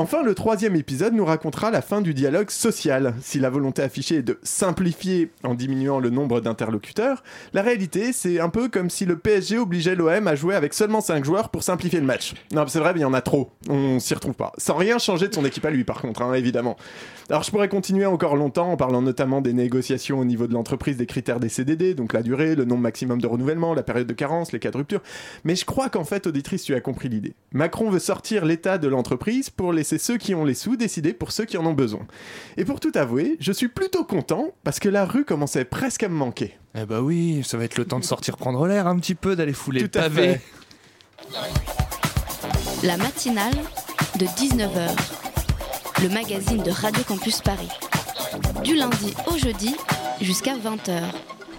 Enfin, le troisième épisode nous racontera la fin du dialogue social. Si la volonté affichée est de simplifier en diminuant le nombre d'interlocuteurs, la réalité, c'est un peu comme si le PSG obligeait l'OM à jouer avec seulement 5 joueurs pour simplifier le match. Non, c'est vrai, mais il y en a trop. On s'y retrouve pas. Sans rien changer de son équipe à lui, par contre, hein, évidemment. Alors, je pourrais continuer encore longtemps en parlant notamment des négociations au niveau de l'entreprise, des critères des CDD, donc la durée, le nombre maximum de renouvellement, la période de carence, les cas de rupture. Mais je crois qu'en fait, auditrice, tu as compris l'idée. Macron veut sortir l'État de l'entreprise pour laisser ceux qui ont les sous décider pour ceux qui en ont besoin. Et pour tout avouer, je suis plutôt content parce que la rue commençait presque à me manquer. Eh bah oui, ça va être le temps de sortir prendre l'air un petit peu, d'aller fouler Tout le à pavé. fait. La matinale de 19h, le magazine de Radio Campus Paris. Du lundi au jeudi jusqu'à 20h.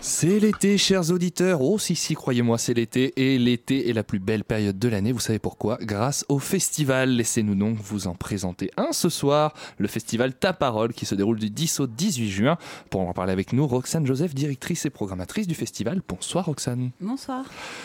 C'est l'été, chers auditeurs. Oh, si, si, croyez-moi, c'est l'été. Et l'été est la plus belle période de l'année. Vous savez pourquoi Grâce au festival. Laissez-nous donc vous en présenter un ce soir. Le festival Ta Parole qui se déroule du 10 au 18 juin. Pour en parler avec nous, Roxane Joseph, directrice et programmatrice du festival. Bonsoir, Roxane. Bonsoir.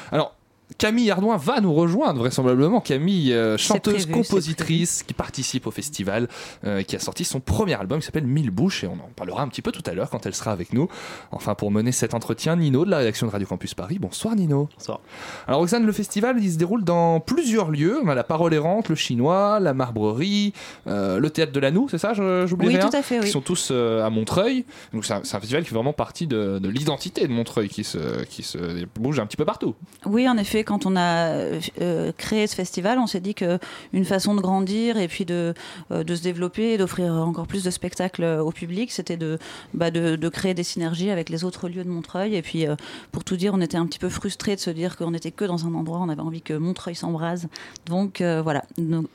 Alors, Camille Ardouin va nous rejoindre vraisemblablement. Camille, euh, chanteuse, prévu, compositrice qui participe au festival, euh, qui a sorti son premier album qui s'appelle Mille Bouches et on en parlera un petit peu tout à l'heure quand elle sera avec nous. Enfin, pour mener cet entretien, Nino de la rédaction de Radio Campus Paris. Bonsoir Nino. Bonsoir. Alors Roxane, le festival, il se déroule dans plusieurs lieux. On a la Parole errante, le Chinois, la Marbrerie, euh, le Théâtre de l'Anou, c'est ça je- J'oublie Oui, rien tout à fait, oui. Qui sont tous euh, à Montreuil. Donc c'est un, festival qui fait vraiment partie de, de l'identité de Montreuil, qui se, qui se bouge un petit peu partout. Oui, en effet, quand on a euh, créé ce festival, on s'est dit que une façon de grandir et puis de, euh, de se développer et d'offrir encore plus de spectacles au public, c'était de, bah, de, de créer des synergies avec les autres lieux de Montreuil. Et puis, euh, pour tout dire, on était un petit peu frustrés de se dire qu'on n'était que dans un endroit, on avait envie que Montreuil s'embrase. Donc voilà,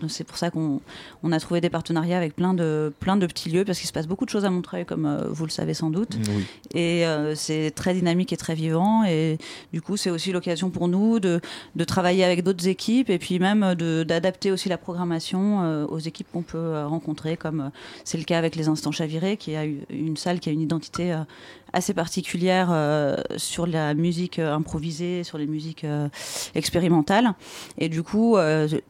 c'est pour ça qu'on on a trouvé des partenariats avec plein de, plein de petits lieux, parce qu'il se passe beaucoup de choses à Montreuil, comme vous le savez sans doute. Oui. Et c'est très dynamique et très vivant. Et du coup, c'est aussi l'occasion pour nous de, de travailler avec d'autres équipes et puis même d'adapter aussi la programmation euh, aux équipes qu'on peut euh, rencontrer, comme euh, c'est le cas avec les Instants Chavirés, qui a une salle qui a une identité assez particulière euh, sur la musique euh, improvisée, sur les musiques euh, expérimentales. Et du coup,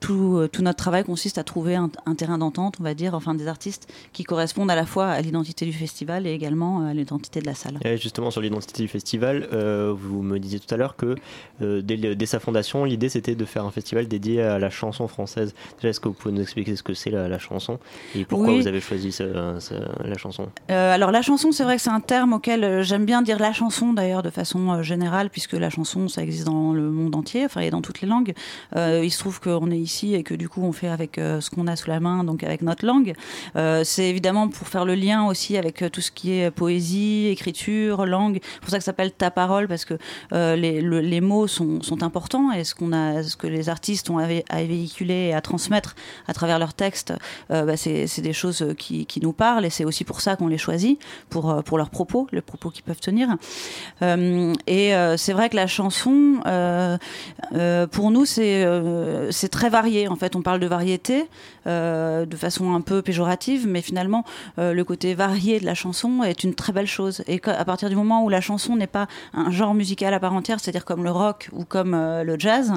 tout, tout notre travail consiste à trouver un, un terrain d'entente, on va dire, enfin des artistes qui correspondent à la fois à l'identité du festival et également à l'identité de la salle. Et justement, sur l'identité du festival, vous me disiez tout à l'heure que dès, dès sa fondation, l'idée c'était de faire un festival dédié à la chanson française. Déjà, est-ce que vous pouvez nous expliquer ce que c'est la, la chanson? Et pourquoi Oui. vous avez choisi ce- ce- la chanson? Euh, alors la chanson, c'est vrai que c'est un terme auquel euh, j'aime bien dire la chanson d'ailleurs de façon euh, générale, puisque la chanson, ça existe dans le monde entier, enfin et dans toutes les langues. Euh, il se trouve qu'on est ici et que du coup on fait avec ce qu'on a sous la main, donc avec notre langue. C'est évidemment pour faire le lien aussi avec tout ce qui est poésie, écriture, langue. C'est pour ça que ça s'appelle ta parole, parce que les, le- les mots sont, sont importants et ce qu'on a, ce que les artistes ont à, vé- à véhiculer et à transmettre à travers leurs textes, bah, c'est des choses qui, nous parlent et c'est aussi pour ça qu'on les choisit, pour, pour leurs propos qu'ils peuvent tenir. Euh, et euh, c'est vrai que la chanson, euh, pour nous, c'est très varié. En fait, on parle de variété de façon un peu péjorative, mais finalement, le côté varié de la chanson est une très belle chose. Et à partir du moment où la chanson n'est pas un genre musical à part entière, c'est-à-dire comme le rock ou comme le jazz,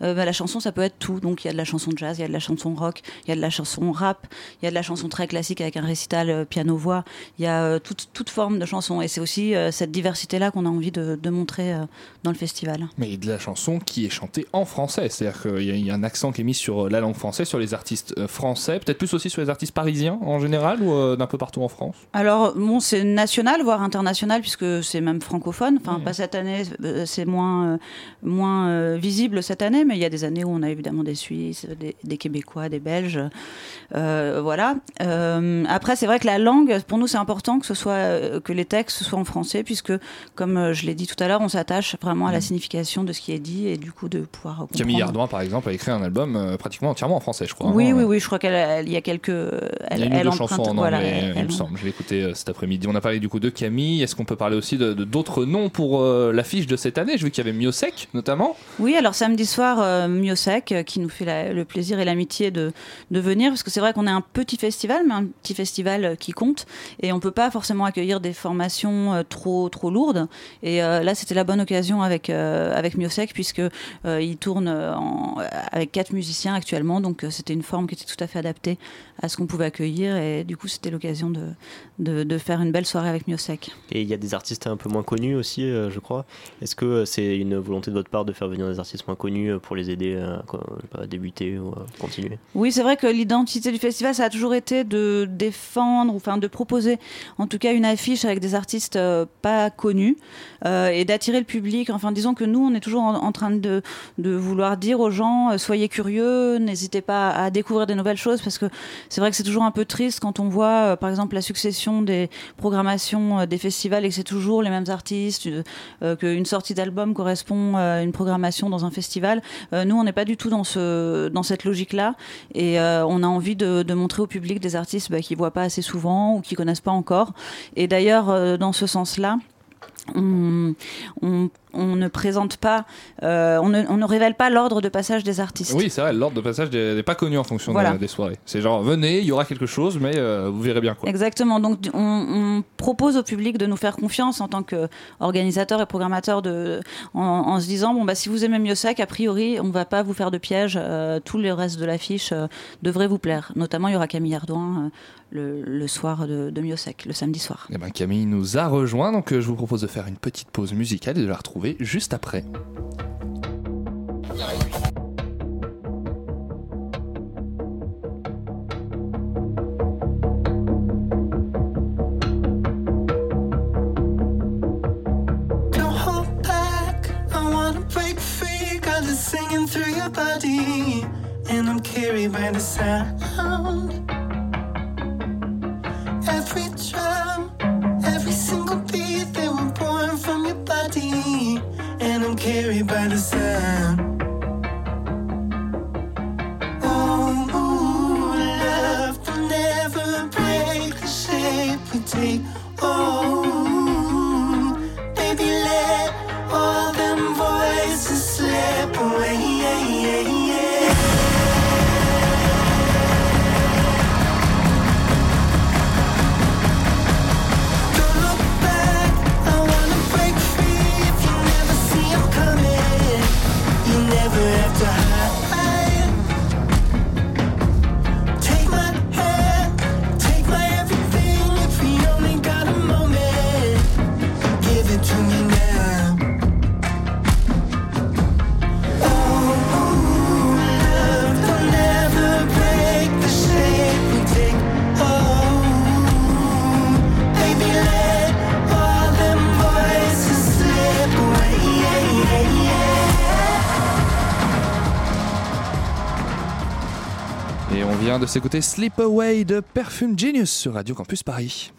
bah, la chanson, ça peut être tout. Donc il y a de la chanson jazz, il y a de la chanson rock, il y a de la chanson rap, il y a de la chanson très classique avec un récital piano-voix, il y a toute, toute forme de chanson. Aussi euh, cette diversité-là qu'on a envie de, de montrer euh, dans le festival. Mais de la chanson qui est chantée en français, c'est-à-dire qu'il y, a- un accent qui est mis sur la langue française, sur les artistes euh, français, peut-être plus aussi sur les artistes parisiens en général ou euh, d'un peu partout en France? Alors, bon, c'est national, voire international, puisque c'est même francophone. Enfin, pas cette année, euh, c'est moins, euh, moins euh, visible cette année, mais il y a des années où on a évidemment des Suisses, des, des Québécois, des Belges. Euh, voilà. Euh, après, c'est vrai que la langue, pour nous, c'est important que ce soit, euh, que les textes soient en français, puisque, comme euh, je l'ai dit tout à l'heure, on s'attache vraiment à la signification de ce qui est dit et du coup de pouvoir comprendre. Camille Ardouin, par exemple, a écrit un album euh, pratiquement entièrement en français, je crois. Oui, hein. oui, oui, je crois qu'il y a quelques. Elle, Il y a une ou elle deux emprunte- chansons en voilà, anglais, elle- il me semble. Je l'ai écouté euh, cet après-midi. On a parlé du coup de Camille. Est-ce qu'on peut parler aussi de de d'autres noms pour euh, l'affiche de cette année? Je vu qu'il y avait Miosek, notamment. Oui, alors samedi soir, euh, Miosec, qui nous fait la- le plaisir et l'amitié de, de venir, parce que c'est vrai qu'on est un petit festival, mais un petit festival qui compte, et on peut pas forcément accueillir des formations euh, trop trop lourdes. Et euh, là, c'était la bonne occasion avec euh, avec Miosek puisque il tourne en- avec quatre musiciens actuellement, donc c'était une forme qui était tout à fait adaptée à ce qu'on pouvait accueillir. Et du coup, c'était l'occasion de, de de faire une belle soirée avec Miosek. Et il y a des artistes un peu moins connus aussi, je crois. Est-ce que c'est une volonté de votre part de faire venir des artistes moins connus pour les aider à, débuter ou à continuer? Oui, c'est vrai que l'identité du festival, ça a toujours été de défendre, ou enfin de proposer, en tout cas, une affiche avec des artistes euh, pas connus euh, et d'attirer le public. Enfin, disons que nous, on est toujours en, train de, vouloir dire aux gens euh, soyez curieux, n'hésitez pas à découvrir des nouvelles choses, parce que c'est vrai que c'est toujours un peu triste quand on voit, par exemple, la succession des programmations des festivals et que c'est toujours les mêmes artistes, qu'une sortie d'album correspond à une programmation dans un festival. Nous, on n'est pas du tout dans, ce, dans cette logique-là et on a envie de, montrer au public des artistes bah, qui voient pas assez souvent ou qui connaissent pas encore. Et d'ailleurs, dans ce sens-là, on, on ne présente pas, euh, on, ne, on ne révèle pas l'ordre de passage des artistes. Oui, c'est vrai, l'ordre de passage n'est pas connu en fonction Voilà. des, des soirées. C'est genre, venez, il y aura quelque chose, mais euh, vous verrez bien quoi. Exactement. Donc, on, on propose au public de nous faire confiance en tant qu'organisateur et programmateur de, en, en se disant bon bah si vous aimez Miosec, a priori, on va pas vous faire de piège. euh, tout le reste de l'affiche devrait vous plaire. Notamment, il y aura Camille Ardouin le, le soir de, de Miosec, le samedi soir. Eh ben, Camille nous a rejoint, donc je vous propose de faire une petite pause musicale et de la retrouver juste après. Singing through your body. And I'm carried by the sound. I'm by the sound. Oh, ooh, love will never break the shape we take. S'écouter Sleep Away de Perfume Genius sur Radio Campus Paris.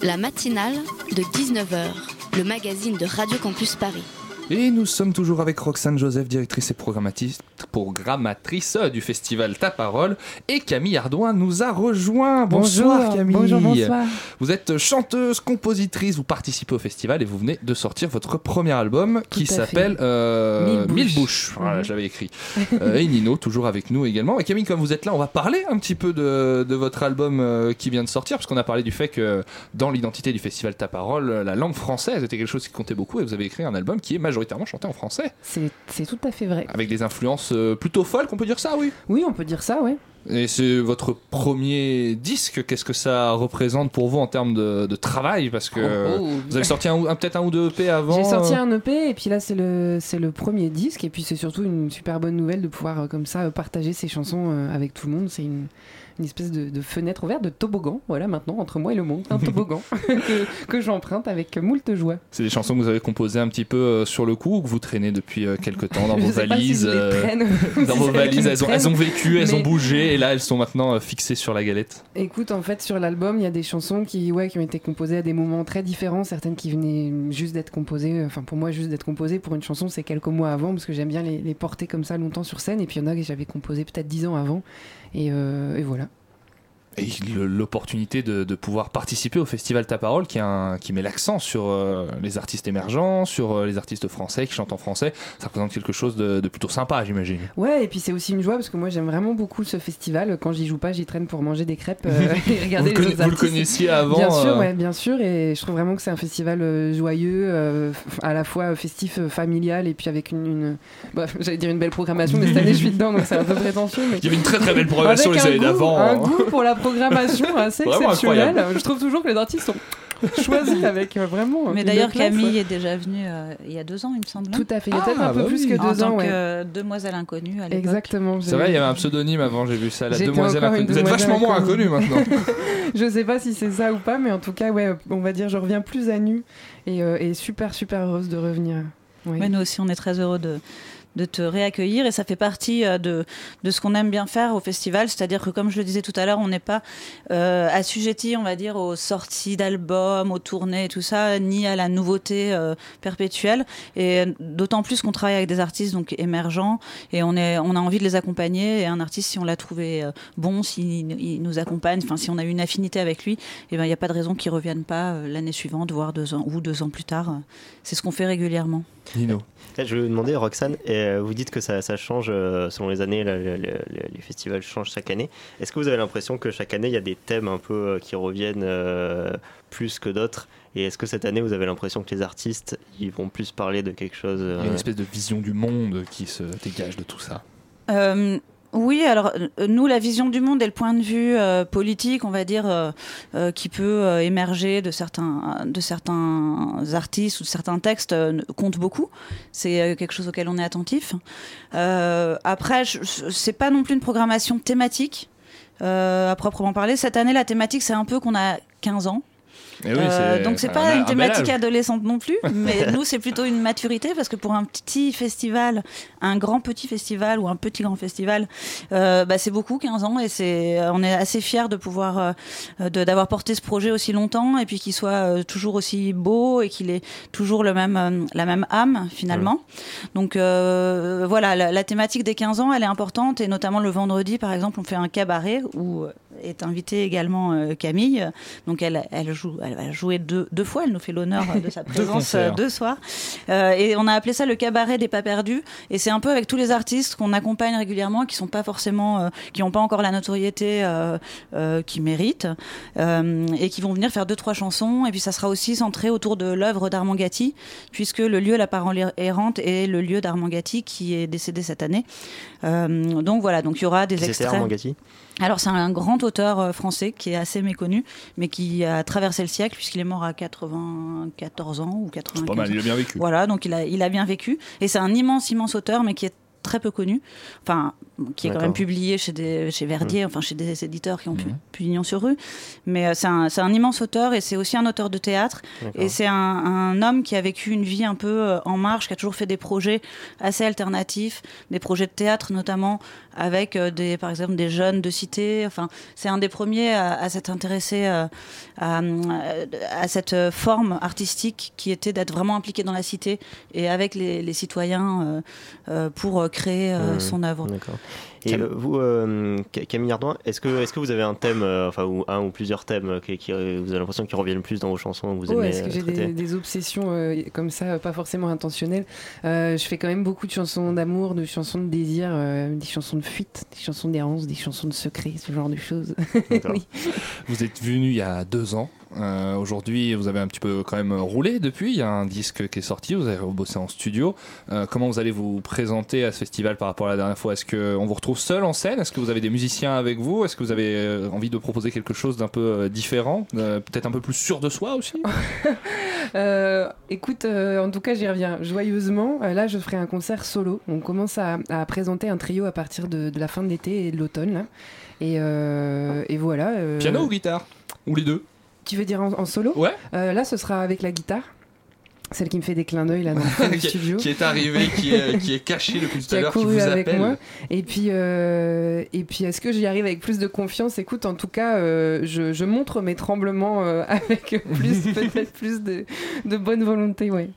La matinale de 19h, le magazine de Radio Campus Paris. Et nous sommes toujours avec Roxane Joseph, directrice et programmatrice, programmatrice du festival Ta Parole. Et Camille Ardouin nous a rejoint. Bonsoir Bonjour, Camille. bonjour, bonsoir. Vous êtes chanteuse, compositrice, vous participez au festival et vous venez de sortir votre premier album qui Tout s'appelle euh, Mille bouches. Voilà, Mhm. je l'avais écrit. Euh, et Nino, toujours avec nous également. Et Camille, comme vous êtes là, on va parler un petit peu de, de votre album euh, qui vient de sortir, parce qu'on a parlé du fait que dans l'identité du festival Ta Parole, la langue française était quelque chose qui comptait beaucoup et vous avez écrit un album qui est majoritairement chanté en français. C'est tout à fait vrai. Avec des influences euh, plutôt folles, on peut dire ça, oui Oui, on peut dire ça, oui. Et c'est votre premier disque, qu'est-ce que ça représente pour vous en termes de, de travail? Parce que Oh, oh. vous avez sorti peut-être un ou deux EP avant J'ai sorti euh, un EP et puis là c'est le c'est le premier disque et puis c'est surtout une super bonne nouvelle de pouvoir euh, comme ça euh, partager ces chansons euh, avec tout le monde. C'est une, une espèce de, de fenêtre ouverte, de toboggan, voilà maintenant entre moi et le monde, un toboggan que, que j'emprunte avec moult joie. C'est des chansons que vous avez composées un petit peu euh, sur le coup ou que vous traînez depuis euh, quelques temps dans Je vos si valises les euh, Dans si vos elles valises, elles ont, elles traînent. ont vécu, elles ont bougé et là elles sont maintenant euh, fixées sur la galette. Écoute, en fait, sur l'album, il y a des chansons qui, ouais, qui ont été composées à des moments très différents. Certaines qui venaient juste d'être composées. Enfin, pour moi, juste d'être composées pour une chanson, c'est quelques mois avant, parce que j'aime bien les, porter comme ça longtemps sur scène. Et puis, il y en a que j'avais composé peut-être dix ans avant. Et, euh, et voilà. L'opportunité de, de pouvoir participer au festival Ta Parole qui, a un- qui met l'accent sur euh, les artistes émergents, sur euh, les artistes français qui chantent en français. Ça représente quelque chose de, de plutôt sympa, j'imagine. Ouais, et puis c'est aussi une joie parce que moi j'aime vraiment beaucoup ce festival. Quand j'y joue pas, j'y traîne pour manger des crêpes euh, et regarder Vous le les conna- vous le connaissiez avant, Bien sûr, ouais, bien sûr. Et je trouve vraiment que c'est un festival joyeux, à la fois festif, familial, et puis avec une, une- bah, j'allais dire une belle programmation, mais cette année je suis dedans, donc c'est un peu prétentieux. Mais... Il y avait une très très belle programmation Avec les années d'avant. Un hein. goût pour la programmation assez Vraiment exceptionnel. incroyable. Je trouve toujours que les artistes sont choisis avec euh, vraiment. Mais d'ailleurs. Camille est déjà venue euh, il y a deux ans, il me semble. Tout à fait. Il y a Ah, peut-être un peu bah plus oui. que en deux tant ans, ouais. que demoiselle inconnue à l'époque. Exactement. C'est vrai, il y avait un pseudonyme avant, j'ai vu ça, la demoiselle inconnue. Vous êtes vachement moins inconnue. maintenant. je sais pas si c'est ça ou pas, mais en tout cas, ouais, on va dire, je reviens plus à nu et, euh, et super, super heureuse de revenir. Ouais, nous aussi, on est très heureux de, de te réaccueillir et ça fait partie euh, de, de ce qu'on aime bien faire au festival, c'est-à-dire que comme je le disais tout à l'heure, on n'est pas euh, assujetti, on va dire, aux sorties d'albums, aux tournées et tout ça, ni à la nouveauté euh, perpétuelle. Et d'autant plus qu'on travaille avec des artistes donc émergents et on, est, on a envie de les accompagner. Et un artiste, si on l'a trouvé euh, bon, s'il il nous accompagne, enfin si on a une affinité avec lui, eh ben, il n'y a pas de raison qu'il revienne pas euh, l'année suivante, voire deux ans ou deux ans plus tard. C'est ce qu'on fait régulièrement. Nino. Là, Je vais vous demander, Roxane, euh, vous dites que ça, ça change euh, selon les années, là, le- le- le- les festivals changent chaque année. Est-ce que vous avez l'impression que chaque année, il y a des thèmes un peu euh, qui reviennent plus que d'autres? Et est-ce que cette année, vous avez l'impression que les artistes, ils vont plus parler de quelque chose Il y a euh, une espèce de vision du monde qui se dégage de tout ça. Oui, alors euh, nous, la vision du monde et le point de vue euh, politique, on va dire, euh, qui peut émerger de certains, de certains artistes ou de certains textes, compte beaucoup. C'est quelque chose auquel on est attentif. Après, c'est pas non plus une programmation thématique. à proprement parler, cette année, la thématique, c'est un peu qu'on a 15 ans. Eh oui, Euh, donc c'est pas un une thématique adolescente non plus, mais nous c'est plutôt une maturité parce que pour un petit festival, un grand petit festival ou un petit grand festival, euh, bah, c'est beaucoup 15 ans et c'est on est assez fiers de pouvoir euh, de- d'avoir porté ce projet aussi longtemps et puis qu'il soit euh, toujours aussi beau et qu'il ait toujours le même la même âme finalement. Donc euh, voilà, la, la thématique des 15 ans, elle est importante et notamment le vendredi par exemple, on fait un cabaret où est invitée également euh, Camille. Donc elle, elle joue, elle va jouer deux, deux fois. Elle nous fait l'honneur euh, de sa présence euh, deux soirs. Euh, et on a appelé ça le cabaret des pas perdus. Et c'est un peu avec tous les artistes qu'on accompagne régulièrement, qui sont pas forcément, euh, qui n'ont pas encore la notoriété euh, euh, qu'ils méritent, euh, et qui vont venir faire deux trois chansons. Et puis ça sera aussi centré autour de l'œuvre d'Armand Gatti, puisque le lieu La Parole errante est le lieu d'Armand Gatti qui est décédé cette année. Euh, donc voilà, donc il y aura des extraits. Armand Gatti? Alors c'est un grand auteur euh, français qui est assez méconnu, mais qui a traversé le siècle puisqu'il est mort à 94 ans ou 95 pas mal, il a bien vécu. Voilà, donc il a, il a bien vécu. Et c'est un immense, immense auteur, mais qui est très peu connu, enfin, qui est quand même publié chez, des, chez Verdier, enfin chez des éditeurs qui ont pu Mhm. pignon sur rue. Mais euh, c'est un, c'est un immense auteur et c'est aussi un auteur de théâtre. Et c'est un, un homme qui a vécu une vie un peu euh, en marche, qui a toujours fait des projets assez alternatifs, des projets de théâtre notamment, avec euh, des, par exemple des jeunes de cité. Enfin, c'est un des premiers à, à s'être intéressé euh, à, à cette forme artistique qui était d'être vraiment impliqué dans la cité et avec les, les citoyens pour créer Mhm. son œuvre. D'accord. Et euh, vous, euh, Ca- Camille Ardouin, est-ce que, est-ce que vous avez un thème, euh, enfin, ou un ou plusieurs thèmes euh, qui, qui, vous avez l'impression qu'ils reviennent plus dans vos chansons que vous Oh, aimez est-ce que j'ai des, obsessions euh, comme ça, pas forcément intentionnelles? Euh, Je fais quand même beaucoup de chansons d'amour, de chansons de désir, euh, des chansons de fuite, des chansons d'errance, des chansons de secret, ce genre de choses. oui. Vous êtes venu il y a deux ans. Euh, Aujourd'hui, vous avez un petit peu quand même roulé depuis. Il y a un disque qui est sorti. Vous avez bossé en studio. Euh, comment vous allez vous présenter à ce festival par rapport à la dernière fois? Est-ce qu'on vous retrouve seul en scène? Est-ce que vous avez des musiciens avec vous? Est-ce que vous avez euh, envie de proposer quelque chose d'un peu différent Euh, Peut-être un peu plus sûr de soi aussi? Euh, écoute, euh, en tout cas, j'y reviens joyeusement. Euh, là, je ferai un concert solo. On commence à, à présenter un trio à partir de, de la fin de l'été et de l'automne. Et, euh, et voilà. euh, Piano ou guitare? Ou les deux? Tu veux dire en, en solo Ouais. Euh, là, ce sera avec la guitare. Celle qui me fait des clins d'œil là dans le qui, studio. qui est arrivé, qui est, qui est caché depuis tout à l'heure, qui couru vous avec appelle. moi. Et puis, euh, et puis est-ce que j'y arrive avec plus de confiance? Écoute, en tout cas, euh, je, je montre mes tremblements euh, avec plus, peut-être plus de, de bonne volonté, ouais.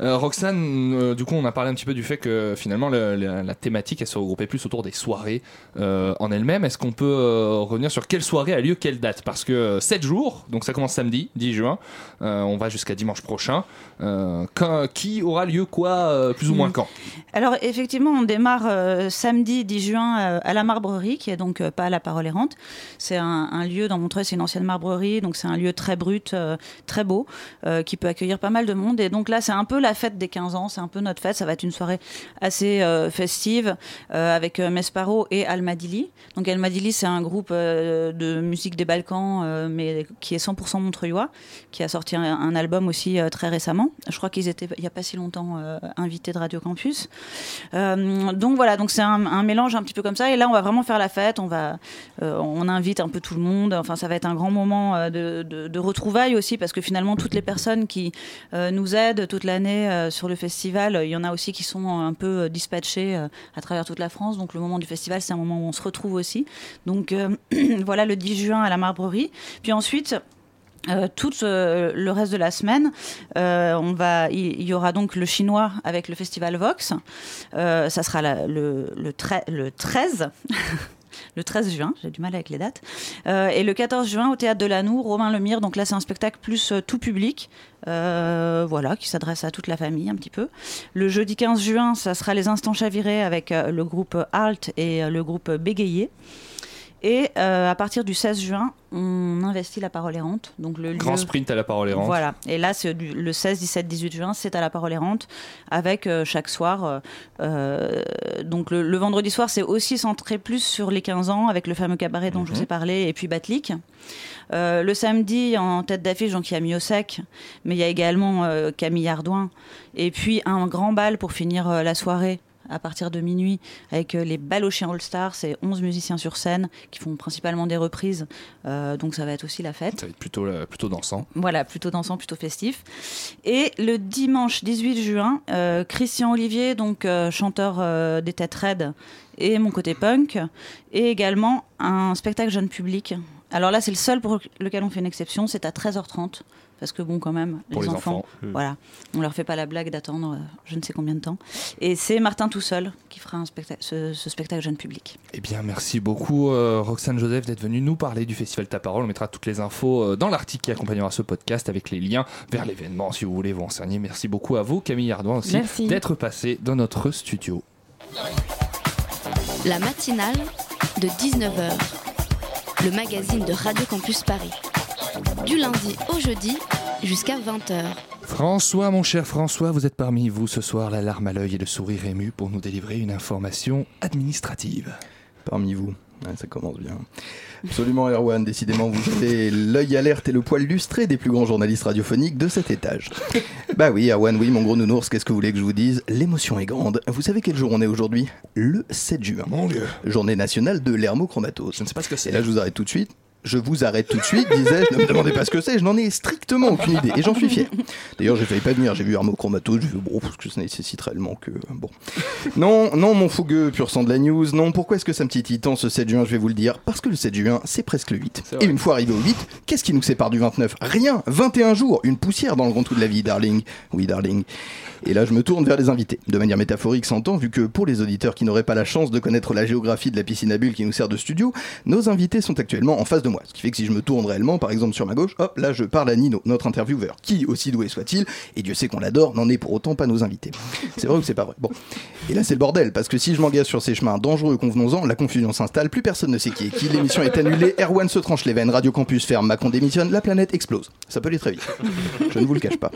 Euh, Roxane, euh, du coup, on a parlé un petit peu du fait que finalement le- la, la thématique elle se regroupait plus autour des soirées euh, en elles-mêmes. Est-ce qu'on peut revenir sur quelle soirée a lieu, quelle date? Parce que 7 jours, donc ça commence samedi, 10 juin, on va jusqu'à dimanche prochain. Quand- qui aura lieu quoi, plus ou moins Mm. quand? Alors effectivement, on démarre samedi 10 juin à la Marbrerie, qui est donc pas à la Parole errante. C'est un, un lieu dans Montreuil, c'est une ancienne Marbrerie, donc c'est un lieu très brut, très beau, qui peut accueillir pas mal de monde. Et donc là, c'est un peu la fête des 15 ans, c'est un peu notre fête. Ça va être une soirée assez euh, festive euh, avec euh, Mesparo et Almadili. Donc Almadili, c'est un groupe euh, de musique des Balkans, mais qui est 100% montreuillois, qui a sorti un, album aussi très récemment. Je crois qu'ils étaient il y a pas si longtemps invités de Radio Campus. Donc voilà, donc c'est un, mélange un petit peu comme ça. Et là, on va vraiment faire la fête. On va, on invite un peu tout le monde. Enfin, ça va être un grand moment de, de- de retrouvailles aussi, parce que finalement, toutes les personnes qui nous aident toute l'année euh, sur le festival, euh, il y en a aussi qui sont un peu euh, dispatchés à travers toute la France. Donc le moment du festival, c'est un moment où on se retrouve aussi. Donc voilà, le 10 juin à la Marbrerie. Puis ensuite. Euh, tout le reste de la semaine, il y aura donc le chinois avec le festival Vox. Ça sera le, le, le 13. Le 13 juin, j'ai du mal avec les dates. Euh, et le 14 juin, au théâtre de Lanoux, Romain Lemire. Donc là, c'est un spectacle plus euh, tout public, euh, voilà, qui s'adresse à toute la famille un petit peu. Le jeudi 15 juin, ça sera les instants chavirés avec le groupe Halt et le groupe Bégayé. Et euh, à partir du 16 juin, on investit la parole errante. Donc le Grand lieu- sprint à la parole errante. Voilà. Et là, c'est du- le 16, 17, 18 juin, c'est à la parole errante, avec euh, chaque soir. euh, donc le, le vendredi soir, c'est aussi centré plus sur les 15 ans, avec le fameux cabaret dont je vous ai parlé, et puis Batlik. Le samedi, en tête d'affiche, donc il y a Miosec, mais il y a également Camille Ardouin. Et puis un grand bal pour finir la soirée à partir de minuit avec euh, les Balochiens All Stars, c'est 11 musiciens sur scène qui font principalement des reprises, euh, donc ça va être aussi la fête. Ça va être plutôt, euh, plutôt dansant. Voilà, plutôt dansant, plutôt festif. Et le dimanche 18 juin, euh, Christian Olivier, donc chanteur des Têtes Raides, et mon côté punk, et également un spectacle jeune public. Alors là, c'est le seul pour lequel on fait une exception, c'est à 13h30. Parce que bon, quand même, Pour les enfants, enfants. Mm. voilà, on leur fait pas la blague d'attendre euh, je ne sais combien de temps. Et c'est Martin tout seul qui fera un ce, ce spectacle jeune public. Eh bien, merci beaucoup, euh, Roxane Joseph, d'être venue nous parler du Festival Ta Parole. On mettra toutes les infos euh, dans l'article qui accompagnera ce podcast avec les liens vers l'événement si vous voulez vous renseigner. Merci beaucoup à vous, Camille Ardouin, aussi, d'être passé dans notre studio. La matinale de 19h, le magazine de Radio Campus Paris. Du lundi au jeudi jusqu'à 20h. François, mon cher François, vous êtes parmi vous ce soir, la larme à l'œil et le sourire ému pour nous délivrer une information administrative. Parmi vous, Ouais, ça commence bien. Absolument, Erwan, décidément, vous avez l'œil alerte et le poil lustré des plus grands journalistes radiophoniques de cet étage. Bah oui, Erwan, oui, mon gros nounours, qu'est-ce que vous voulez que je vous dise? L'émotion est grande. Vous savez quel jour on est aujourd'hui? Le 7 juin. Mon Dieu. Journée nationale de l'hermochromatose. Je ne sais pas ce que c'est. Et là, je vous arrête tout de suite. Je vous arrête tout de suite, disais-je, ne me demandez pas ce que c'est, je n'en ai strictement aucune idée, et j'en suis fier. D'ailleurs, j'ai failli pas venir, j'ai vu hermochromatose, j'ai vu, bon, parce que ça nécessite réellement que... Bon. Non, non, mon fougueux, pur sang de la news, non, pourquoi est-ce que ça me titille tant ce 7 juin, je vais vous le dire Parce que le 7 juin, c'est presque le 8. Et une fois arrivé au 8, qu'est-ce qui nous sépare du 29 Rien 21 jours, une poussière dans le grand trou de la vie, darling. Oui, darling. Et là, je me tourne vers les invités. De manière métaphorique, s'entend, vu que pour les auditeurs qui n'auraient pas la chance de connaître la géographie de la piscine à bulles qui nous sert de studio, nos invités sont actuellement en face de moi. Ce qui fait que si je me tourne réellement, par exemple sur ma gauche, hop, là, je parle à Nino, notre intervieweur, qui, aussi doué soit-il, et Dieu sait qu'on l'adore, n'en est pour autant pas nos invités. C'est vrai ou c'est pas vrai? Bon. Et là, c'est le bordel, parce que si je m'engage sur ces chemins dangereux, convenons-en, la confusion s'installe, plus personne ne sait qui est qui, l'émission est annulée, Erwan se tranche les veines, Radio Campus ferme, Macron démissionne, la planète explose. Ça peut aller très vite. Je ne vous le cache pas.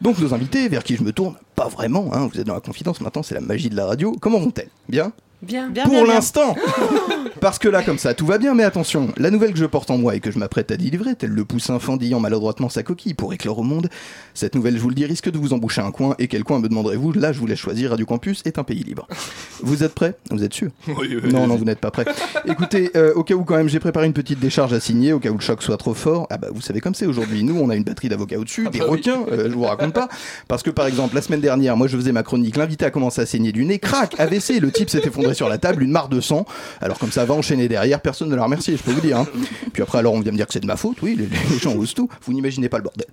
Donc nos invités, vers qui je me tourne, pas vraiment, hein, vous êtes dans la confidence maintenant, c'est la magie de la radio. Comment vont-elles? Bien? Bien. Pour l'instant Parce que là, comme ça, tout va bien, mais attention, la nouvelle que je porte en moi et que je m'apprête à délivrer, tel le poussin fendillant maladroitement sa coquille pour éclore au monde, cette nouvelle, je vous le dis, risque de vous emboucher un coin, et quel coin me demanderez-vous? Là, je vous laisse choisir, Radio Campus est un pays libre. Vous êtes prêts? Vous êtes sûr? Oui, Non, non, vous n'êtes pas prêts. Écoutez, euh, au cas où quand même, j'ai préparé une petite décharge à signer, au cas où le choc soit trop fort. Ah bah, vous savez comme c'est aujourd'hui. Nous, on a une batterie d'avocats au-dessus, des bah oui. requins, euh, je vous raconte pas. Parce que par exemple, la semaine dernière, moi, je faisais ma chronique, l'invité a commencé à saigner du nez, crac, AVC, le type s'est effondré sur la table une mare de sang. Alors comme ça va enchaîner derrière, personne ne l'a remercié, je peux vous dire. hein. Puis après, alors on vient me dire que c'est de ma faute, oui, les, les gens osent tout. Vous n'imaginez pas le bordel.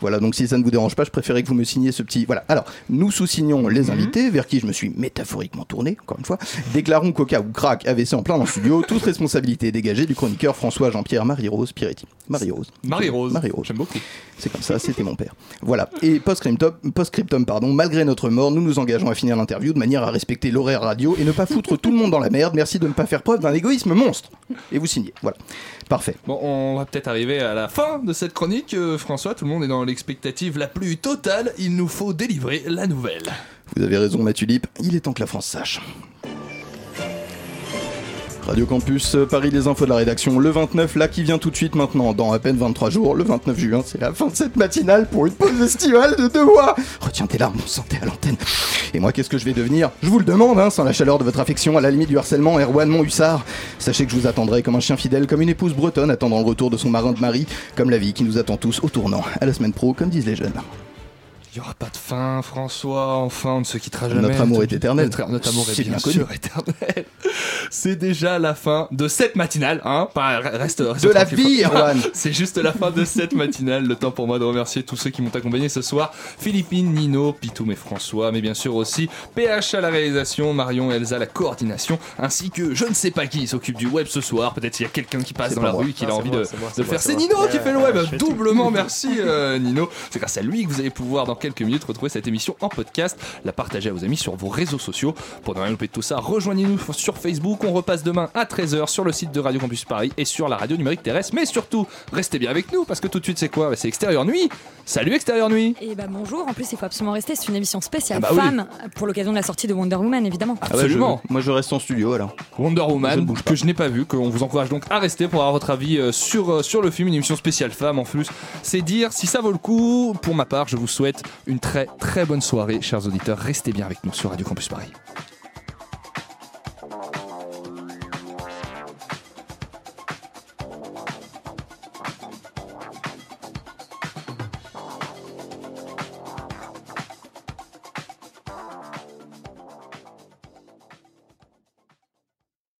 Voilà, donc si ça ne vous dérange pas, je préférais que vous me signiez ce petit. Voilà. Alors, nous sous-signons les invités, vers qui je me suis métaphoriquement tourné, encore une fois. Déclarons Coca ou Crack AVC en plein dans le studio, toute responsabilité dégagée du chroniqueur François Jean-Pierre Marie-Rose Piretti. Marie-Rose. Marie-Rose. Marie-Rose. J'aime beaucoup. C'est comme ça, c'était mon père. Voilà. Et post-scriptum, pardon, malgré notre mort, nous nous engageons à finir l'interview de manière à respecter l'horaire radio et ne pas foutre tout le monde dans la merde. Merci de ne pas faire preuve d'un égoïsme monstre. Et vous signez. Voilà. Parfait. Bon, on va peut-être arriver à la fin de cette chronique. Euh, François, tout le monde est dans l'expectative la plus totale. Il nous faut délivrer la nouvelle. Vous avez raison, ma tulipe. Il est temps que la France sache. Radio Campus Paris, les infos de la rédaction. Le 29, là, qui vient tout de suite maintenant, dans à peine 23 jours. Le 29 juin, c'est la fin de cette matinale pour une pause estivale de deux mois. Retiens tes larmes, santé à l'antenne. Et moi, qu'est-ce que je vais devenir? Je vous le demande, hein, sans la chaleur de votre affection, à la limite du harcèlement, Erwan, mon hussard. Sachez que je vous attendrai comme un chien fidèle, comme une épouse bretonne attendant le retour de son marin de mari, comme la vie qui nous attend tous au tournant. À la semaine pro, comme disent les jeunes. Il n'y aura pas de fin, François. Enfin, on ne se quittera jamais. Notre amour est éternel. Notre, notre amour est bien, bien connu. sûr éternel. C'est déjà la fin de cette matinale. Hein Pas- reste, reste De la vie. Erwan. C'est juste la fin de cette matinale. Le temps pour moi de remercier tous ceux qui m'ont accompagné ce soir. Philippine, Nino, Pitoum et François. Mais bien sûr aussi PH à la réalisation, Marion et Elsa à la coordination. Ainsi que je ne sais pas qui s'occupe du web ce soir. Peut-être qu'il y a quelqu'un qui passe dans pas la moi. rue et qui a c'est envie moi, de, moi, de c'est le moi, faire. c'est. Nino qui fait le web. Doublement merci euh, Nino. C'est grâce à lui que vous allez pouvoir dans quelques minutes retrouver cette émission en podcast, la partager à vos amis sur vos réseaux sociaux. Pour ne rien louper de tout ça, rejoignez-nous sur Facebook. On repasse demain à 13h sur le site de Radio Campus Paris et sur la radio numérique terrestre. Mais surtout, restez bien avec nous parce que tout de suite, c'est quoi? Bah, C'est Extérieur Nuit. Salut Extérieur Nuit. Et bah bonjour, en plus il faut absolument rester, c'est une émission spéciale Ah bah oui. femme pour l'occasion de la sortie de Wonder Woman évidemment. Ah bah, je- Absolument. moi, je reste en studio alors. Wonder Woman, que je n'ai pas vu, qu'on vous encourage donc à rester pour avoir votre avis euh, sur, euh, sur le film, une émission spéciale femme en plus. C'est dire si ça vaut le coup. Pour ma part, je vous souhaite une très très bonne soirée, chers auditeurs. Restez bien avec nous sur Radio Campus Paris.